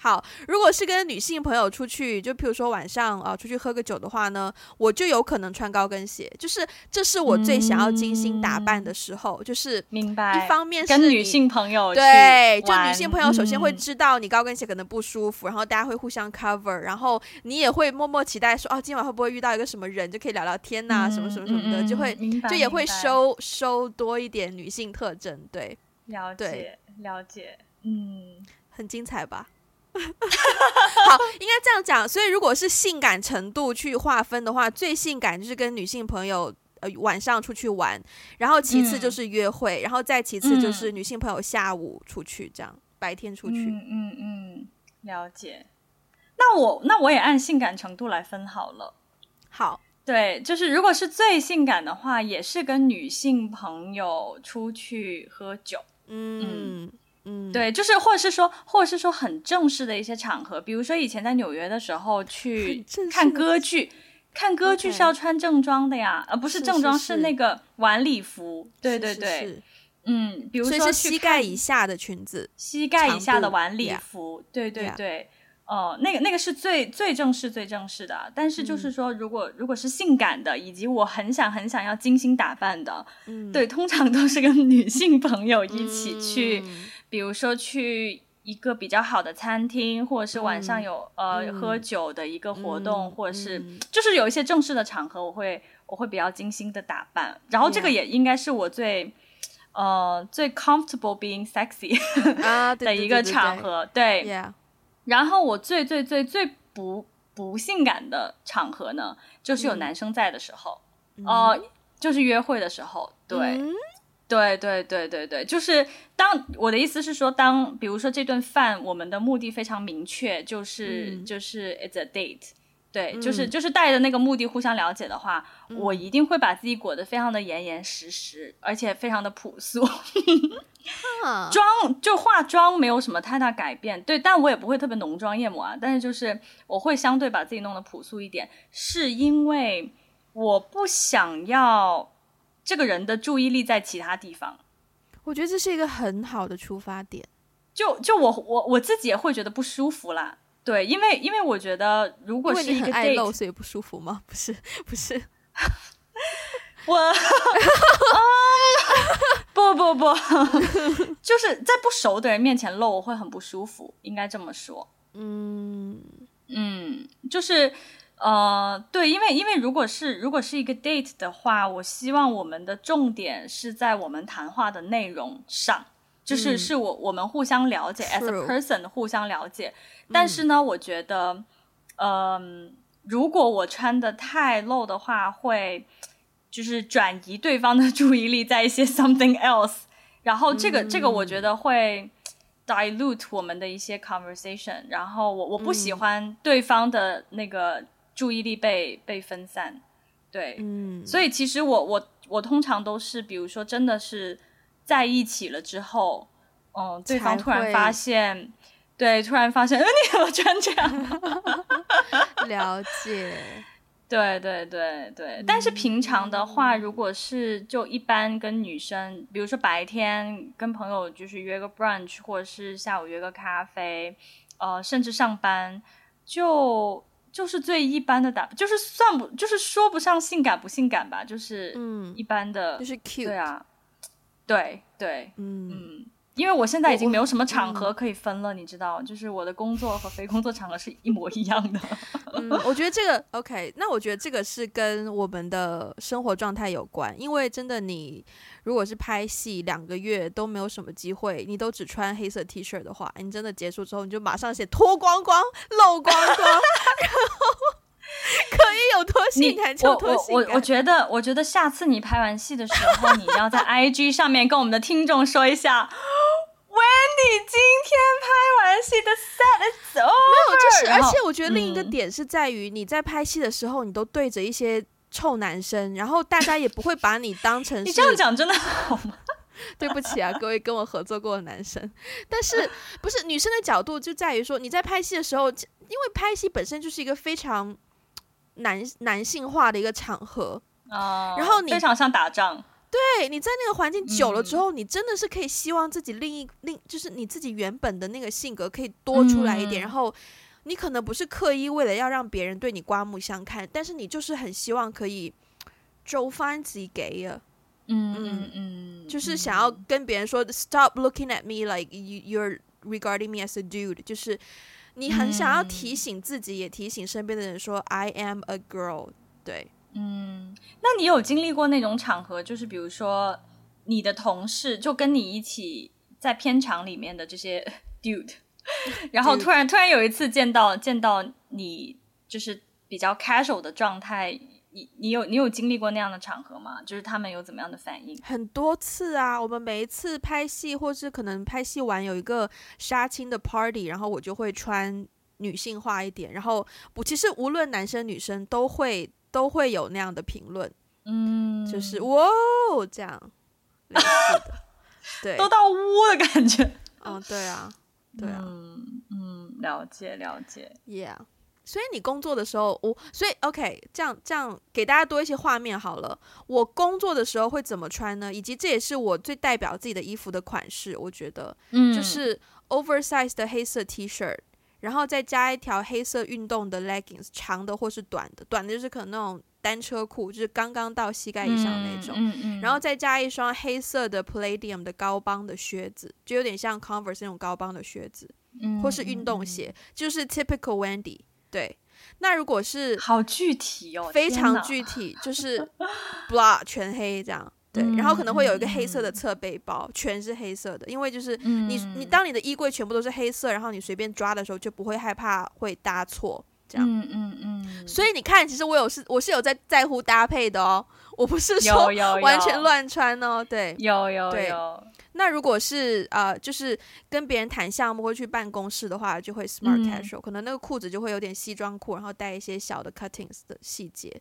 好，如果是跟女性朋友出去，就譬如说晚上啊、呃、出去喝个酒的话呢，我就有可能穿高跟鞋，就是这是我最想要精心打扮的时候，嗯、就是明白。一方面是跟女性朋友对，就女性朋友首先会知道你高跟鞋可能不舒服，嗯、然后大家会互相 cover，然后你也会默默期待说哦，今晚会不会遇到一个什么人，就可以聊聊天呐、啊，嗯、什么什么什么的，就会就也会收收多一点女性特征，对，了解了解，嗯，很精彩吧？好，应该这样讲。所以，如果是性感程度去划分的话，最性感就是跟女性朋友呃晚上出去玩，然后其次就是约会，嗯、然后再其次就是女性朋友下午出去这样，嗯、白天出去。嗯嗯嗯，了解。那我那我也按性感程度来分好了。好，对，就是如果是最性感的话，也是跟女性朋友出去喝酒。嗯。嗯嗯，对，就是或者是说，或者是说很正式的一些场合，比如说以前在纽约的时候去看歌剧，看歌剧是要穿正装的呀，而 Okay、呃、不是正装，是，那个晚礼服。对对对，是是是嗯，比如说是膝盖以下的裙子，膝盖以下的晚礼服。对对对，哦 Yeah.、呃，那个那个是最最正式最正式的。但是就是说，如果、嗯、如果是性感的，以及我很想很想要精心打扮的，嗯，对，通常都是跟女性朋友一起去。嗯比如说去一个比较好的餐厅，或者是晚上有、嗯、呃喝酒的一个活动，嗯、或者是、嗯、就是有一些正式的场合，我会我会比较精心的打扮。然后这个也应该是我最.呃最 comfortable being sexy 啊的一个场合。对.然后我最最最最不不性感的场合呢，就是有男生在的时候，呃，就是约会的时候。对。嗯对对对对对，就是当我的意思是说，当比如说这顿饭，我们的目的非常明确，就是、嗯、就是 it's a date，对，嗯、就是就是带着那个目的互相了解的话，嗯、我一定会把自己裹得非常的严严实实，而且非常的朴素，妆就化妆没有什么太大改变，对，但我也不会特别浓妆艳抹啊，但是就是我会相对把自己弄得朴素一点，是因为我不想要。这个人的注意力在其他地方，我觉得这是一个很好的出发点。就就我我我自己也会觉得不舒服啦。对，因为因为我觉得如果是一个露，所以不舒服吗？不 是不是，我啊 不不不，就是在不熟的人面前露，我会很不舒服，应该这么说。嗯嗯，就是。呃，对，因为因为如果是如果是一个 date 的话，我希望我们的重点是在我们谈话的内容上，就是、嗯、是我我们互相了解 as a person 互相了解。但是呢，嗯、我觉得，嗯、呃，如果我穿的太露的话，会就是转移对方的 注意力在一些 something else，然后这个、嗯、这个我觉得会 dilute 我们的一些 conversation，然后我我不喜欢对方的那个。注意力被被分散，对，嗯，所以其实我我我通常都是，比如说真的是在一起了之后，嗯、呃，对方突然发现，对，突然发现，呃，你怎么穿这样？了解，对对对对。嗯、但是平常的话，如果是就一般跟女生，比如说白天跟朋友就是约个 brunch，或者是下午约个咖啡，呃，甚至上班就。就是最一般的打，就是算不，就是说不上性感不性感吧，就是嗯，一般的，就是 cute，对啊，对对，嗯嗯。因为我现在已经没有什么场合可以分了，嗯、你知道，就是我的工作和非工作场合是一模一样的。嗯，我觉得这个 OK，那我觉得这个是跟我们的生活状态有关。因为真的，你如果是拍戏两个月都没有什么机会，你都只穿黑色 T 恤的话，你真的结束之后你就马上写脱光光、露光光，然后。可以有多性感就多性感。我我我我觉得，我觉得下次你拍完戏的时候，你要在 IG 上面跟我们的听众说一下，Wendy 今天拍完戏的 set is over。没有，就是而且我觉得另一个点是在于你在拍戏的时候，你都对着一些臭男生，然后大家也不会把你当成是。你这样讲真的好吗？对不起啊，各位跟我合作过的男生。但是不是女生的角度就在于说，你在拍戏的时候，因为拍戏本身就是一个非常。男男性化的一个场合啊，然后你非常像打仗，对，你在那个环境久了之后，嗯、你真的是可以希望自己另一另就是你自己原本的那个性格可以多出来一点，嗯、然后你可能不是刻意为了要让别人对你刮目相看，但是你就是很希望可以周翻自己给啊，嗯嗯嗯，就是想要跟别人说、嗯、stop looking at me like you're regarding me as a dude，就是。你很想要提醒自己，嗯、也提醒身边的人说 “I am a girl”。对，嗯，那你有经历过那种场合，就是比如说你的同事就跟你一起在片场里面的这些 dude，然后突然突然有一次见到见到你，就是比较 casual 的状态。你你有你有经历过那样的场合吗？就是他们有怎么样的反应？很多次啊，我们每一次拍戏，或是可能拍戏完有一个杀青的 party，然后我就会穿女性化一点，然后我其实无论男生女生都会都会有那样的评论，嗯，就是哇这样类似的，对，都到呜的感觉，嗯，对啊，对啊，嗯嗯，了解了解，yeah。所以你工作的时候，我所以 OK，这样这样给大家多一些画面好了。我工作的时候会怎么穿呢？以及这也是我最代表自己的衣服的款式，我觉得，嗯，就是 oversize 的黑色 T 恤，然后再加一条黑色运动的 leggings，长的或是短的，短的就是可能那种单车裤，就是刚刚到膝盖以上那种，嗯嗯嗯，然后再加一双黑色的 Palladium 的高帮的靴子，就有点像 Converse 那种高帮的靴子，嗯，或是运动鞋，就是 typical Wendy。对，那如果是好具体哦，非常具体，就是 blah 全黑这样，对，然后可能会有一个黑色的侧背包，全是黑色的，因为就是你你当你的衣柜全部都是黑色，然后你随便抓的时候就不会害怕会搭错这样，嗯嗯嗯，所以你看，其实我有是我是有在在乎搭配的哦，我不是说完全乱穿哦。对，有有对有。那如果是呃，就是跟别人谈项目或去办公室的话，就会 smart casual，、嗯、可能那个裤子就会有点西装裤，然后带一些小的 cuttings 的细节。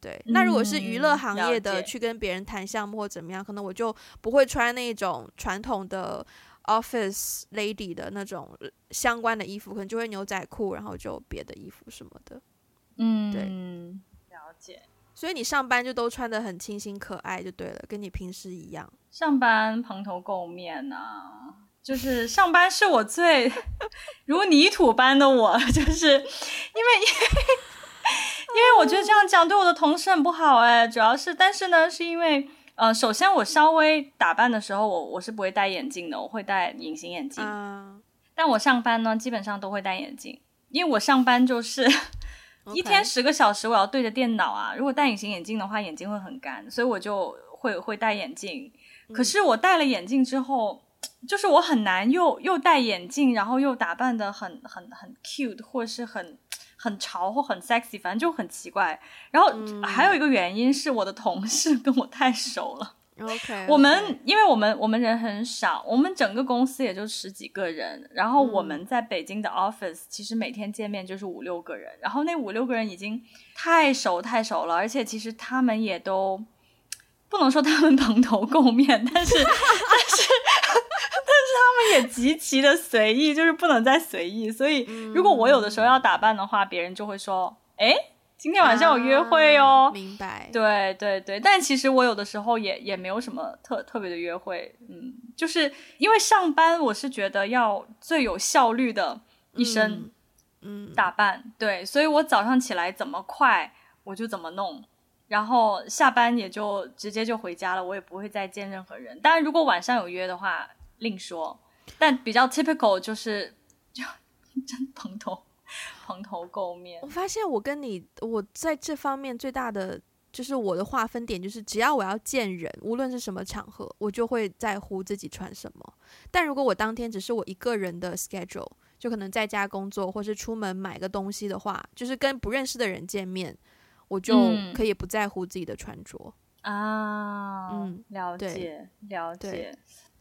对，嗯、那如果是娱乐行业的，去跟别人谈项目或怎么样，可能我就不会穿那种传统的 office lady 的那种相关的衣服，可能就会牛仔裤，然后就别的衣服什么的。嗯，对，了解。所以你上班就都穿的很清新可爱就对了，跟你平时一样。上班蓬头垢面啊，就是上班是我最 如泥土般的我，就是因为 因为我觉得这样讲对我的同事很不好哎，主要是但是呢，是因为呃，首先我稍微打扮的时候，我我是不会戴眼镜的，我会戴隐形眼镜。嗯，但我上班呢，基本上都会戴眼镜，因为我上班就是。一天十个小时，我要对着电脑啊！如果戴隐形眼镜的话，眼睛会很干，所以我就会会戴眼镜。可是我戴了眼镜之后，就是我很难又又戴眼镜，然后又打扮的很很很 cute，或者是很很潮或很 sexy，反正就很奇怪。然后还有一个原因是我的同事 跟我太熟了。OK，我们因为我们我们人很少，我们整个公司也就十几个人，然后我们在北京的 office 其实每天见面就是五六个人，然后那五六个人已经太熟太熟了，而且其实他们也都不能说他们蓬头垢面，但是 但是们也极其的随意，就是不能再随意，所以如果我有的时候要打扮的话，别人就会说，哎。今天晚上有约会哦，啊、明白？对对对，但其实我有的时候也也没有什么特特别的约会，嗯，就是因为上班，我是觉得要最有效率的一身，嗯，打扮，嗯、对，所以我早上起来怎么快我就怎么弄，然后下班也就直接就回家了，我也不会再见任何人。当然，如果晚上有约的话另说，但比较 typical 就是就真蓬头。蓬头垢面。我发现我跟你，我在这方面最大的就是我的划分点，就是只要我要见人，无论是什么场合，我就会在乎自己穿什么。但如果我当天只是我一个人的 schedule，就可能在家工作，或是出门买个东西的话，就是跟不认识的人见面，我就可以不在乎自己的穿着啊。嗯，了解，了解。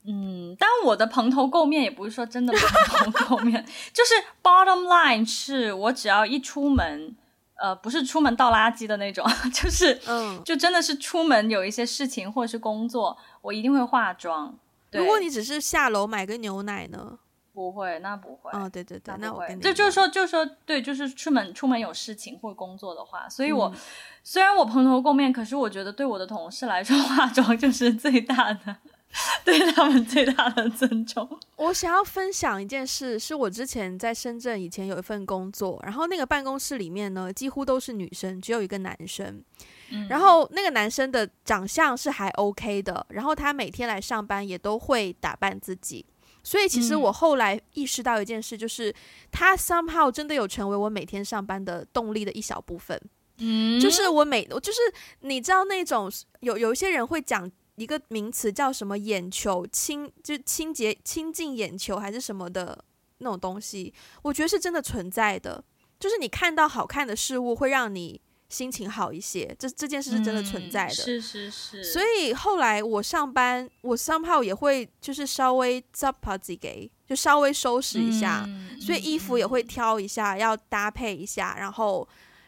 嗯，但我的蓬头垢面也不是说真的蓬头垢面，就是 bottom line 是我只要一出门，呃，不是出门倒垃圾的那种，就是，嗯，就真的是出门有一些事情或者是工作，我一定会化妆。如果你只是下楼买个牛奶呢？不会，那不会。哦，对对对，那，那我跟你就就是说就是说，对，就是出门出门有事情或工作的话，所以我、嗯、虽然我蓬头垢面，可是我觉得对我的同事来说，化妆就是最大的。对他们最大的尊重。我想要分享一件事，是我之前在深圳以前有一份工作，然后那个办公室里面呢，几乎都是女生，只有一个男生。嗯，然后那个男生的长相是还 OK 的，然后他每天来上班也都会打扮自己。所以其实我后来意识到一件事，就是他 somehow 真的有成为我每天上班的动力的一小部分。嗯，就是我每，就是你知道那种有有一些人会讲。一个名词叫什么？眼球清，就清洁、清净眼球还是什么的那种东西？我觉得是真的存在的。就是你看到好看的事物，会让你心情好一些。这这件事是真的存在的。嗯、是是是。所以后来我上班，我 somehow 也会就是稍微 zap 自己，就稍微收拾一下。嗯、所以衣服也会挑一下，要搭配一下。然后，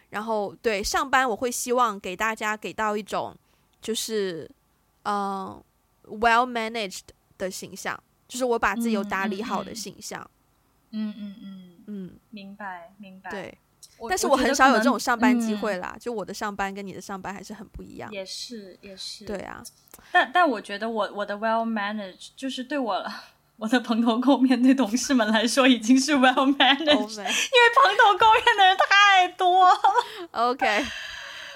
然后对上班，我会希望给大家给到一种就是。嗯、uh，well managed 的形象，就是我把自己有打理好的形象。嗯嗯嗯嗯，嗯，明白明白。对，但是我很少有这种上班机会啦。就我的上班跟你的上班还是很不一样。也是也是。对啊，但但我觉得我我的 well managed 就是对我 我的蓬头垢面对同事们来说已经是 well managed，因为蓬头垢面的人太多了。OK。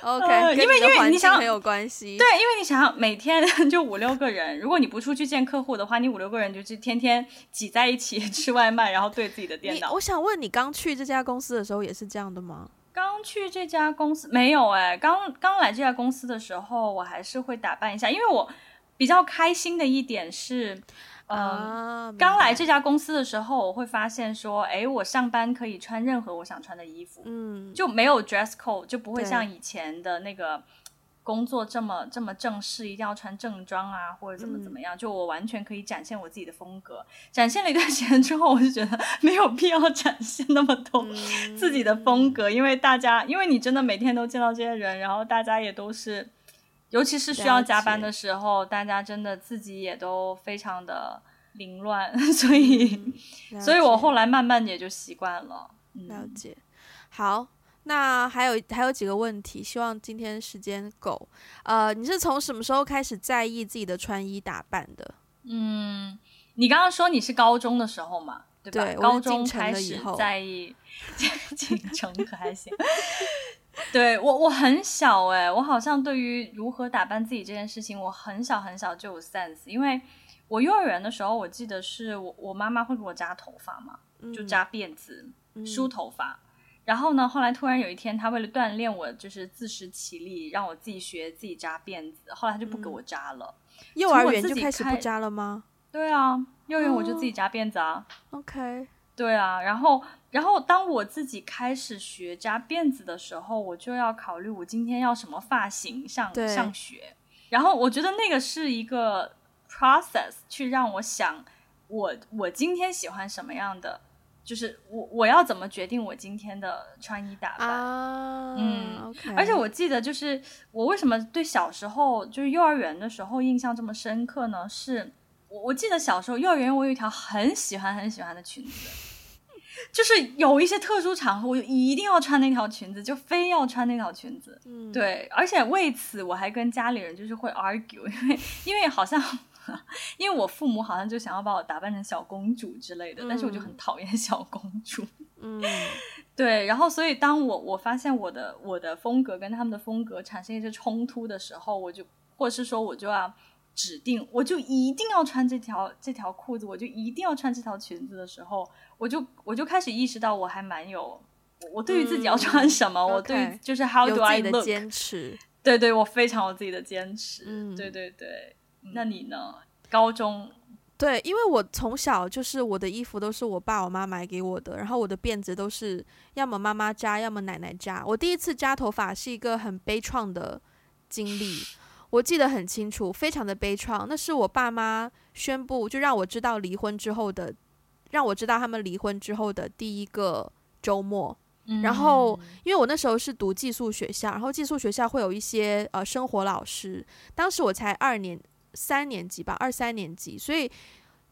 OK，呃、因为因为你想很有关系，对，因为你想想每天 就五六个人，如果你不出去见客户的话，你五六个人就是天天挤在一起 吃外卖，然后对自己的电脑。我想问你，刚去这家公司的时候也是这样的吗？刚去这家公司没有哎、欸，刚刚来这家公司的时候，我还是会打扮一下，因为我比较开心的一点是。嗯，刚来这家公司的时候，我会发现说，哎，我上班可以穿任何我想穿的衣服，嗯，就没有 dress code，就不会像以前的那个工作这么这么正式，一定要穿正装啊，或者怎么怎么样，嗯、就我完全可以展现我自己的风格。展现了一段时间之后，我就觉得没有必要展现那么多自己的风格，嗯、因为大家，因为你真的每天都见到这些人，然后大家也都是，尤其是需要加班的时候，大家真的自己也都非常的凌乱，所以，嗯、所以我后来慢慢也就习惯了。了解，好。那还有还有几个问题，希望今天时间够。呃，你是从什么时候开始在意自己的穿衣打扮的？嗯，你刚刚说你是高中的时候嘛，对吧？对，高中开始在意，进城可还行。对我我很小哎、欸，我好像对于如何打扮自己这件事情，我很小很小就有 sense，因为我幼儿园的时候，我记得是我我妈妈会给我扎头发嘛，就扎辫子、嗯、梳头发。然后呢，后来突然有一天，她为了锻炼我，就是自食其力，让我自己学自己扎辫子。后来她就不给我扎了。嗯、幼儿园就开始不扎了吗？对啊，幼儿园我就自己扎辫子啊。Oh, OK。对啊，然后，然后当我自己开始学扎辫子的时候，我就要考虑我今天要什么发型上上学。然后我觉得那个是一个 process，去让我想我我今天喜欢什么样的。就是我我要怎么决定我今天的穿衣打扮？啊、嗯.而且我记得，就是我为什么对小时候就是幼儿园的时候印象这么深刻呢？是我我记得小时候幼儿园我有一条很喜欢很喜欢的裙子，就是有一些特殊场合我就一定要穿那条裙子，就非要穿那条裙子。嗯，对，而且为此我还跟家里人就是会 argue，因为因为好像。因为我父母好像就想要把我打扮成小公主之类的，嗯、但是我就很讨厌小公主。嗯，对。然后，所以当我我发现我的我的风格跟他们的风格产生一些冲突的时候，我就或者是说我就要指定，我就一定要穿这条这条裤子，我就一定要穿这条裙子的时候，我就我就开始意识到我还蛮有我对于自己要穿什么，嗯、我对 okay, 就是 how do I look 坚持。对对，我非常有自己的坚持。嗯，对对对。那你呢？高中，对，因为我从小就是我的衣服都是我爸我妈买给我的，然后我的辫子都是要么妈妈扎，要么奶奶扎。我第一次扎头发是一个很悲怆的经历，我记得很清楚，非常的悲怆。那是我爸妈宣布，就让我知道离婚之后的，让我知道他们离婚之后的第一个周末。然后，因为我那时候是读寄宿学校，然后寄宿学校会有一些呃生活老师，当时我才二年。三年级吧，二三年级，所以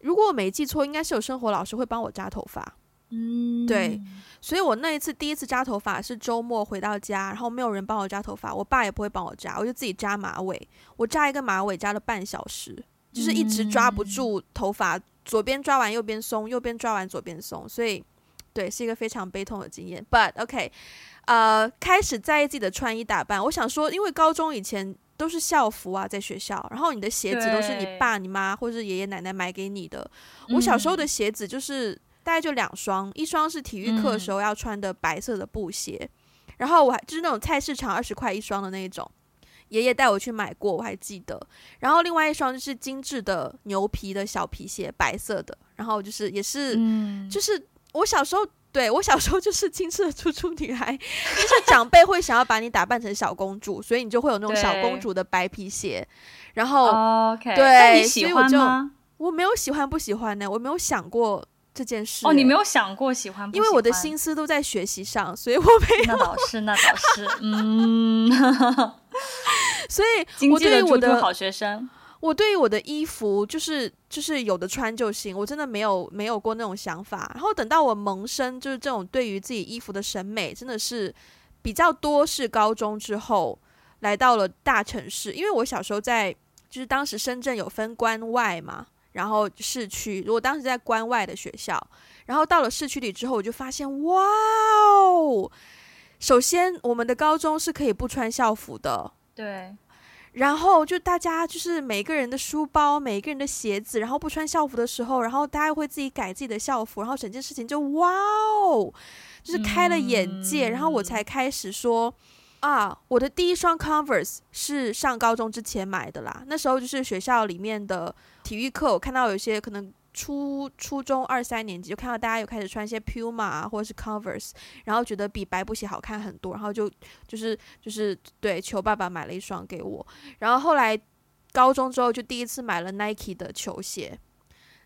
如果我没记错，应该是有生活老师会帮我扎头发。嗯，对，所以我那一次第一次扎头发是周末回到家，然后没有人帮我扎头发，我爸也不会帮我扎，我就自己扎马尾。我扎一个马尾扎了半小时，就是一直抓不住头发，左边抓完右边松，右边抓完左边松，所以对，是一个非常悲痛的经验。But OK，呃，开始在意自己的穿衣打扮，我想说，因为高中以前。都是校服啊，在学校，然后你的鞋子都是你爸、你妈或者是爷爷奶奶买给你的。我小时候的鞋子就是大概就两双，一双是体育课的时候要穿的白色的布鞋，然后我还就是那种菜市场二十块一双的那种，爷爷带我去买过，我还记得。然后另外一双就是精致的牛皮的小皮鞋，白色的，然后就是也是，就是我小时候。对，我小时候就是精致的猪猪女孩，就是长辈会想要把你打扮成小公主，所以你就会有那种小公主的白皮鞋。然后对，你喜欢吗？所以我就我没有喜欢不喜欢呢，我没有想过这件事。哦，你没有想过喜欢不喜欢？因为我的心思都在学习上，所以我没有。那倒是，那倒是，嗯。所以我对于我的好学生。我对于我的衣服就是就是有的穿就行，我真的没有没有过那种想法。然后等到我萌生就是这种对于自己衣服的审美，真的是比较多是高中之后来到了大城市。因为我小时候在就是当时深圳有分关外嘛，然后市区。如果当时在关外的学校，然后到了市区里之后，我就发现哇哦，首先我们的高中是可以不穿校服的，对。然后就大家就是每个人的书包，每个人的鞋子，然后不穿校服的时候，然后大家会自己改自己的校服，然后整件事情就哇哦，就是开了眼界。嗯、然后我才开始说啊，我的第一双 Converse 是上高中之前买的啦。那时候就是学校里面的体育课，我看到有些可能初初中二三年级就看到大家有开始穿一些 Puma 啊，或者是 Converse，然后觉得比白布鞋好看很多，然后就就是就是对，求爸爸买了一双给我。然后后来高中之后就第一次买了 Nike 的球鞋，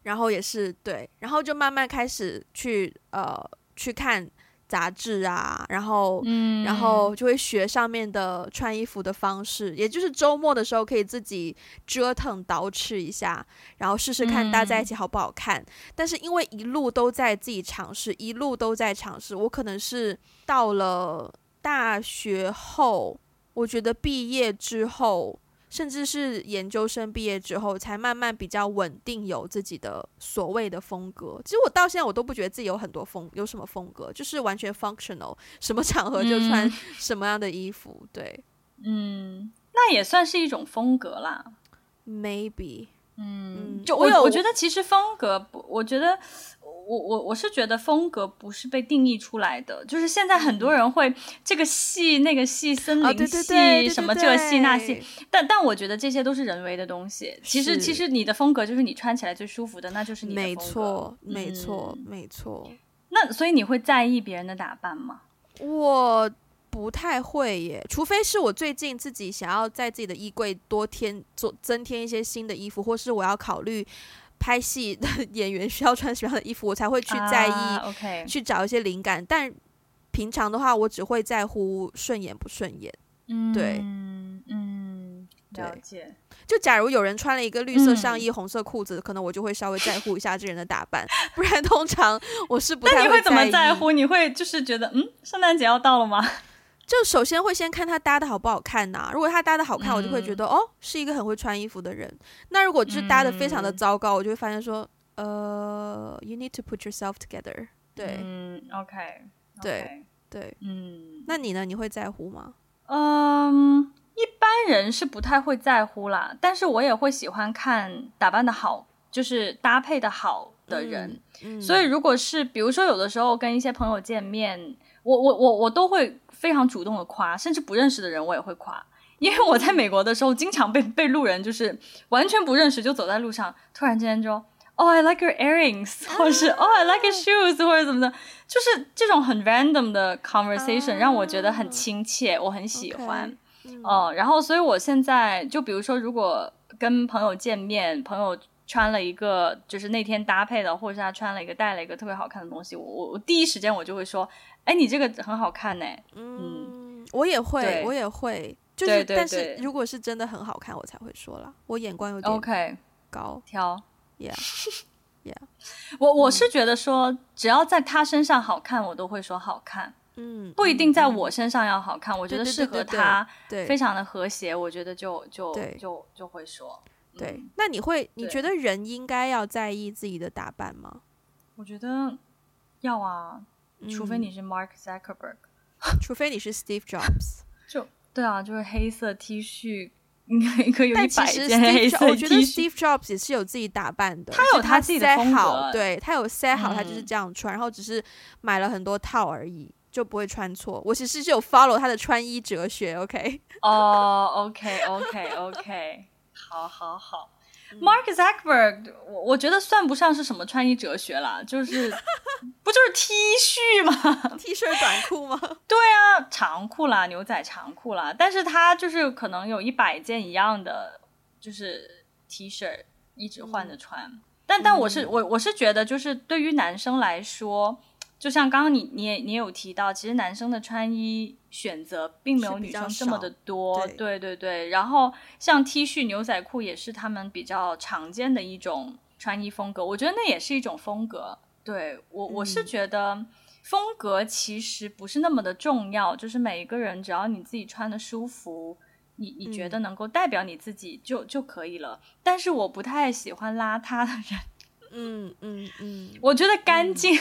然后也是对，然后就慢慢开始去呃去看。杂志啊，然后，嗯，然后就会学上面的穿衣服的方式，也就是周末的时候可以自己折腾捯饬一下，然后试试看搭在一起好不好看。嗯。但是因为一路都在自己尝试，一路都在尝试，我可能是到了大学后，我觉得毕业之后。甚至是研究生毕业之后，才慢慢比较稳定，有自己的所谓的风格。其实我到现在我都不觉得自己有很多风，有什么风格，就是完全 functional，什么场合就穿 什么样的衣服。嗯、对，嗯，那也算是一种风格啦，maybe。嗯，就我有，我觉得其实风格不，我觉得我我我是觉得风格不是被定义出来的，就是现在很多人会这个系那个系森林系什么这系那系，但但我觉得这些都是人为的东西。其实其实你的风格就是你穿起来最舒服的，那就是你的风格。没错，没错，没错。那所以你会在意别人的打扮吗？我。不太会耶，除非是我最近自己想要在自己的衣柜多添做增添一些新的衣服，或是我要考虑拍戏的演员需要穿什么样的衣服，我才会去在意，uh, okay. 去找一些灵感。但平常的话，我只会在乎顺眼不顺眼。嗯，对，嗯，了解。就假如有人穿了一个绿色上衣、嗯、红色裤子，可能我就会稍微在乎一下这人的打扮，不然通常我是不太会。那你会怎么在乎？你会就是觉得，嗯，圣诞节要到了吗？就首先会先看他搭的好不好看呐、啊，如果他搭的好看，我就会觉得、嗯、哦，是一个很会穿衣服的人。那如果就是搭的非常的糟糕，嗯、我就会发现说，呃，you need to put yourself together 对。对，嗯，OK，对，对，嗯，那你呢？你会在乎吗？嗯，一般人是不太会在乎啦，但是我也会喜欢看打扮的好，就是搭配的好的人。所以如果是比如说有的时候跟一些朋友见面。我我我我都会非常主动的夸，甚至不认识的人我也会夸，因为我在美国的时候经常被被路人就是完全不认识就走在路上，突然之间就哦、oh, I like your earrings，或者是哦、oh, I like your shoes，或者怎么的，就是这种很 random 的 conversation 让我觉得很。亲切，我很喜欢，哦、然后所以我现在就比如说如果跟朋友见面，朋友。穿了一个就是那天搭配的，或者是他穿了一个带了一个特别好看的东西，我我我第一时间我就会说，哎，你这个很好看呢。嗯，我也会，我也会，就是对对对，但是如果是真的很好看，我才会说啦。我眼光有点 OK 高挑，Yeah Yeah。我我是觉得说，只要在他身上好看，我都会说好看。嗯，不一定在我身上要好看，嗯、我觉得适合他，对，非常的和谐，我觉得就就就就会说。对，那你会？你觉得人应该要在意自己的打扮吗？我觉得要啊，除非你是 Mark Zuckerberg，嗯、除非你是 Steve Jobs。就对啊，就是黑色 T 恤，应该可以有一百件黑色 T 恤。我觉得 Steve Jobs 也是有自己打扮的，他有他自己的风格，好对他有 set 好，他就是这样穿，嗯，然后只是买了很多套而已，就不会穿错。我其实是有 follow 他的穿衣哲学，OK？哦、oh,，OK，OK，OK。好好好，Mark Zuckerberg，我我觉得算不上是什么穿衣哲学啦，就是 不就是 T 恤吗？T 恤短裤吗？对啊，长裤啦，牛仔长裤啦，但是他就是可能有一百件一样的，就是 T 恤一直换着穿。嗯、但但我是我我是觉得，就是对于男生来说。就像刚刚你你也你也有提到，其实男生的穿衣选择并没有女生这么的多，对，对对对。然后像 T 恤、牛仔裤也是他们比较常见的一种穿衣风格，我觉得那也是一种风格。对我我是觉得风格其实不是那么的重要，嗯、就是每一个人只要你自己穿的舒服，你你觉得能够代表你自己就、嗯、就可以了。但是我不太喜欢邋遢的人，嗯嗯嗯，我觉得干净。嗯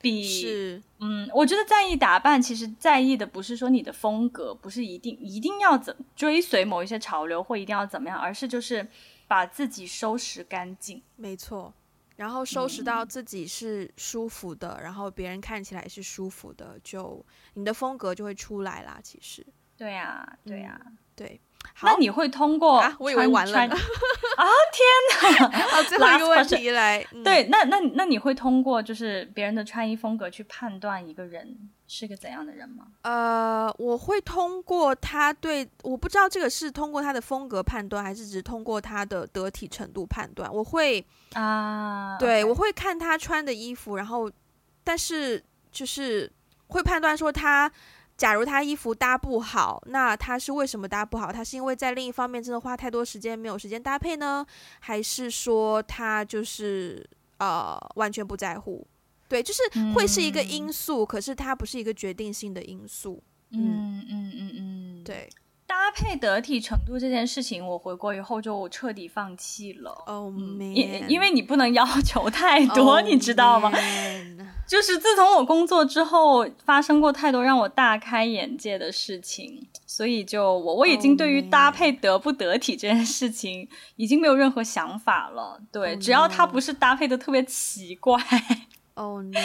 比是嗯，我觉得在意打扮，其实在意的不是说你的风格，不是一定一定要怎追随某一些潮流，或一定要怎么样，而是就是把自己收拾干净。没错，然后收拾到自己是舒服的，嗯、然后别人看起来是舒服的，就你的风格就会出来啦。其实，对呀，对呀，对。那你会通过啊？我以为完了。啊天哪！好，最后一个问题来。对，那那那你会通过就是别人的穿衣风格去判断一个人是个怎样的人吗？呃，我会通过他对，我不知道这个是通过他的风格判断，还是只通过他的得体程度判断。我会啊，对我会看他穿的衣服，然后但是就是会判断说他。假如他衣服搭不好，那他是为什么搭不好？他是因为在另一方面真的花太多时间没有时间搭配呢？还是说他就是呃完全不在乎？对，就是会是一个因素，嗯、可是它不是一个决定性的因素。嗯嗯嗯嗯，对。搭配得体程度这件事情，我回国以后就彻底放弃了。哦、嗯，因因为你不能要求太多，oh, 你知道吗 就是自从我工作之后，发生过太多让我大开眼界的事情，所以就我我已经对于搭配得不得体这件事情已经没有任何想法了。对，oh. 只要它不是搭配的特别奇怪，哦、oh, no，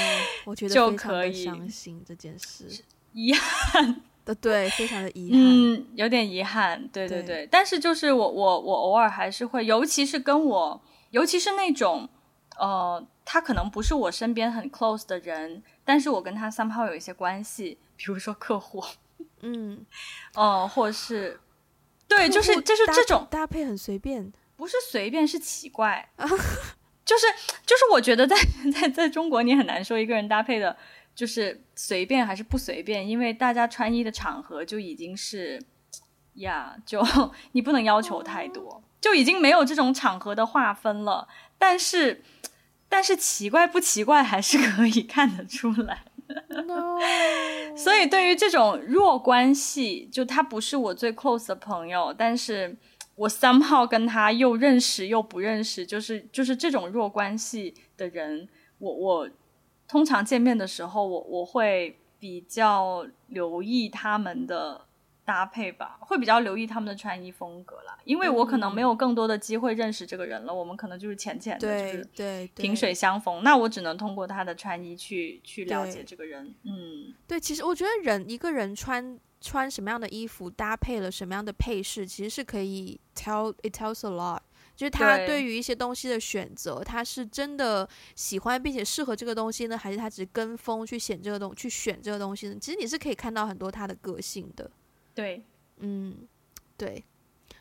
我觉 得就可以相信这件事，遗憾。的对，非常的遗憾，嗯，有点遗憾，对对对。对但是就是我我我偶尔还是会，尤其是跟我，尤其是那种，呃，他可能不是我身边很 close 的人，但是我跟他 somehow 有一些关系，比如说客户，嗯，哦、呃，或是，对，就是就是这种搭配很随便，不是随便，是奇怪，就是就是我觉得在 在在中国你很难说一个人搭配的。就是随便还是不随便，因为大家穿衣的场合就已经是呀，就你不能要求太多，就已经没有这种场合的划分了。但是，但是奇怪不奇怪还是可以看得出来。No. 所以，对于这种弱关系，就他不是我最 close 的朋友，但是我 somehow 跟他又认识又不认识，就是就是这种弱关系的人，我我。通常见面的时候，我我会比较留意他们的搭配吧，会比较留意他们的穿衣风格啦，因为我可能没有更多的机会认识这个人了，嗯、我们可能就是浅浅的，就是对萍水相逢，那我只能通过他的穿衣去去了解这个人。嗯，对，其实我觉得人一个人穿穿什么样的衣服，搭配了什么样的配饰，其实是可以 tell it tells a lot。就是他对于一些东西的选择，他是真的喜欢并且适合这个东西呢，还是他只是跟风去选这个东去选这个东西呢？其实你是可以看到很多他的个性的。对，嗯，对，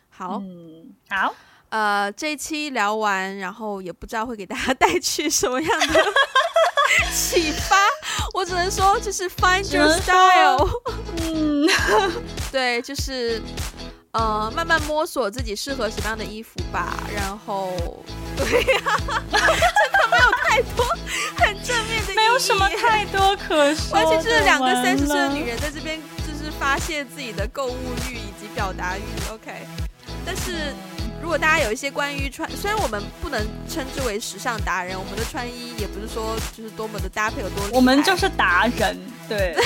好，嗯，好，呃，这一期聊完，然后也不知道会给大家 带去什么样的 启发，我只能说就是 find your style，嗯，对，就是。呃，慢慢摸索自己适合什么样的衣服吧。然后，对呀，真的没有太多很正面的，没有什么太多可说。而且是两个三十岁的女人在这边，就是发泄自己的购物欲以及表达欲。OK，但是。如果大家有一些关于穿，虽然我们不能称之为时尚达人，我们的穿衣也不是说就是多么的搭配有多，我们就是达人，对。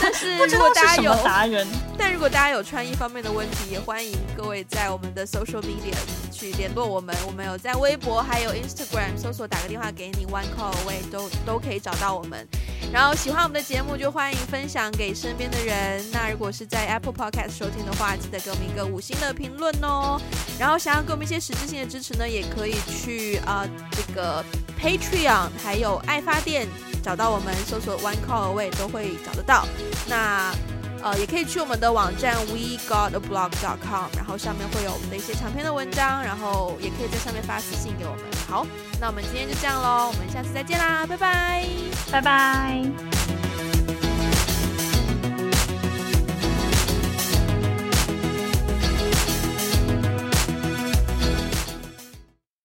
但是如果大家有达人，但如果大家有穿衣方面的问题，也欢迎各位在我们的 social media 去联络我们。我们有在微博还有 Instagram 搜索打个电话给你，one call away 都都可以找到我们。然后喜欢我们的节目就欢迎分享给身边的人。那如果是在 Apple Podcast 收听的话，记得给我们一个五星的评论哦。然后想要给我们一些实质性的支持呢，也可以去啊、呃、这个 Patreon 还有爱发电找到我们，搜索 One Call Away 都会找得到。那呃也可以去我们的网站 WeGotAblog.com，然后上面会有我们的一些长篇的文章，然后也可以在上面发私信给我们。好，那我们今天就这样喽，我们下次再见啦，拜拜，拜拜。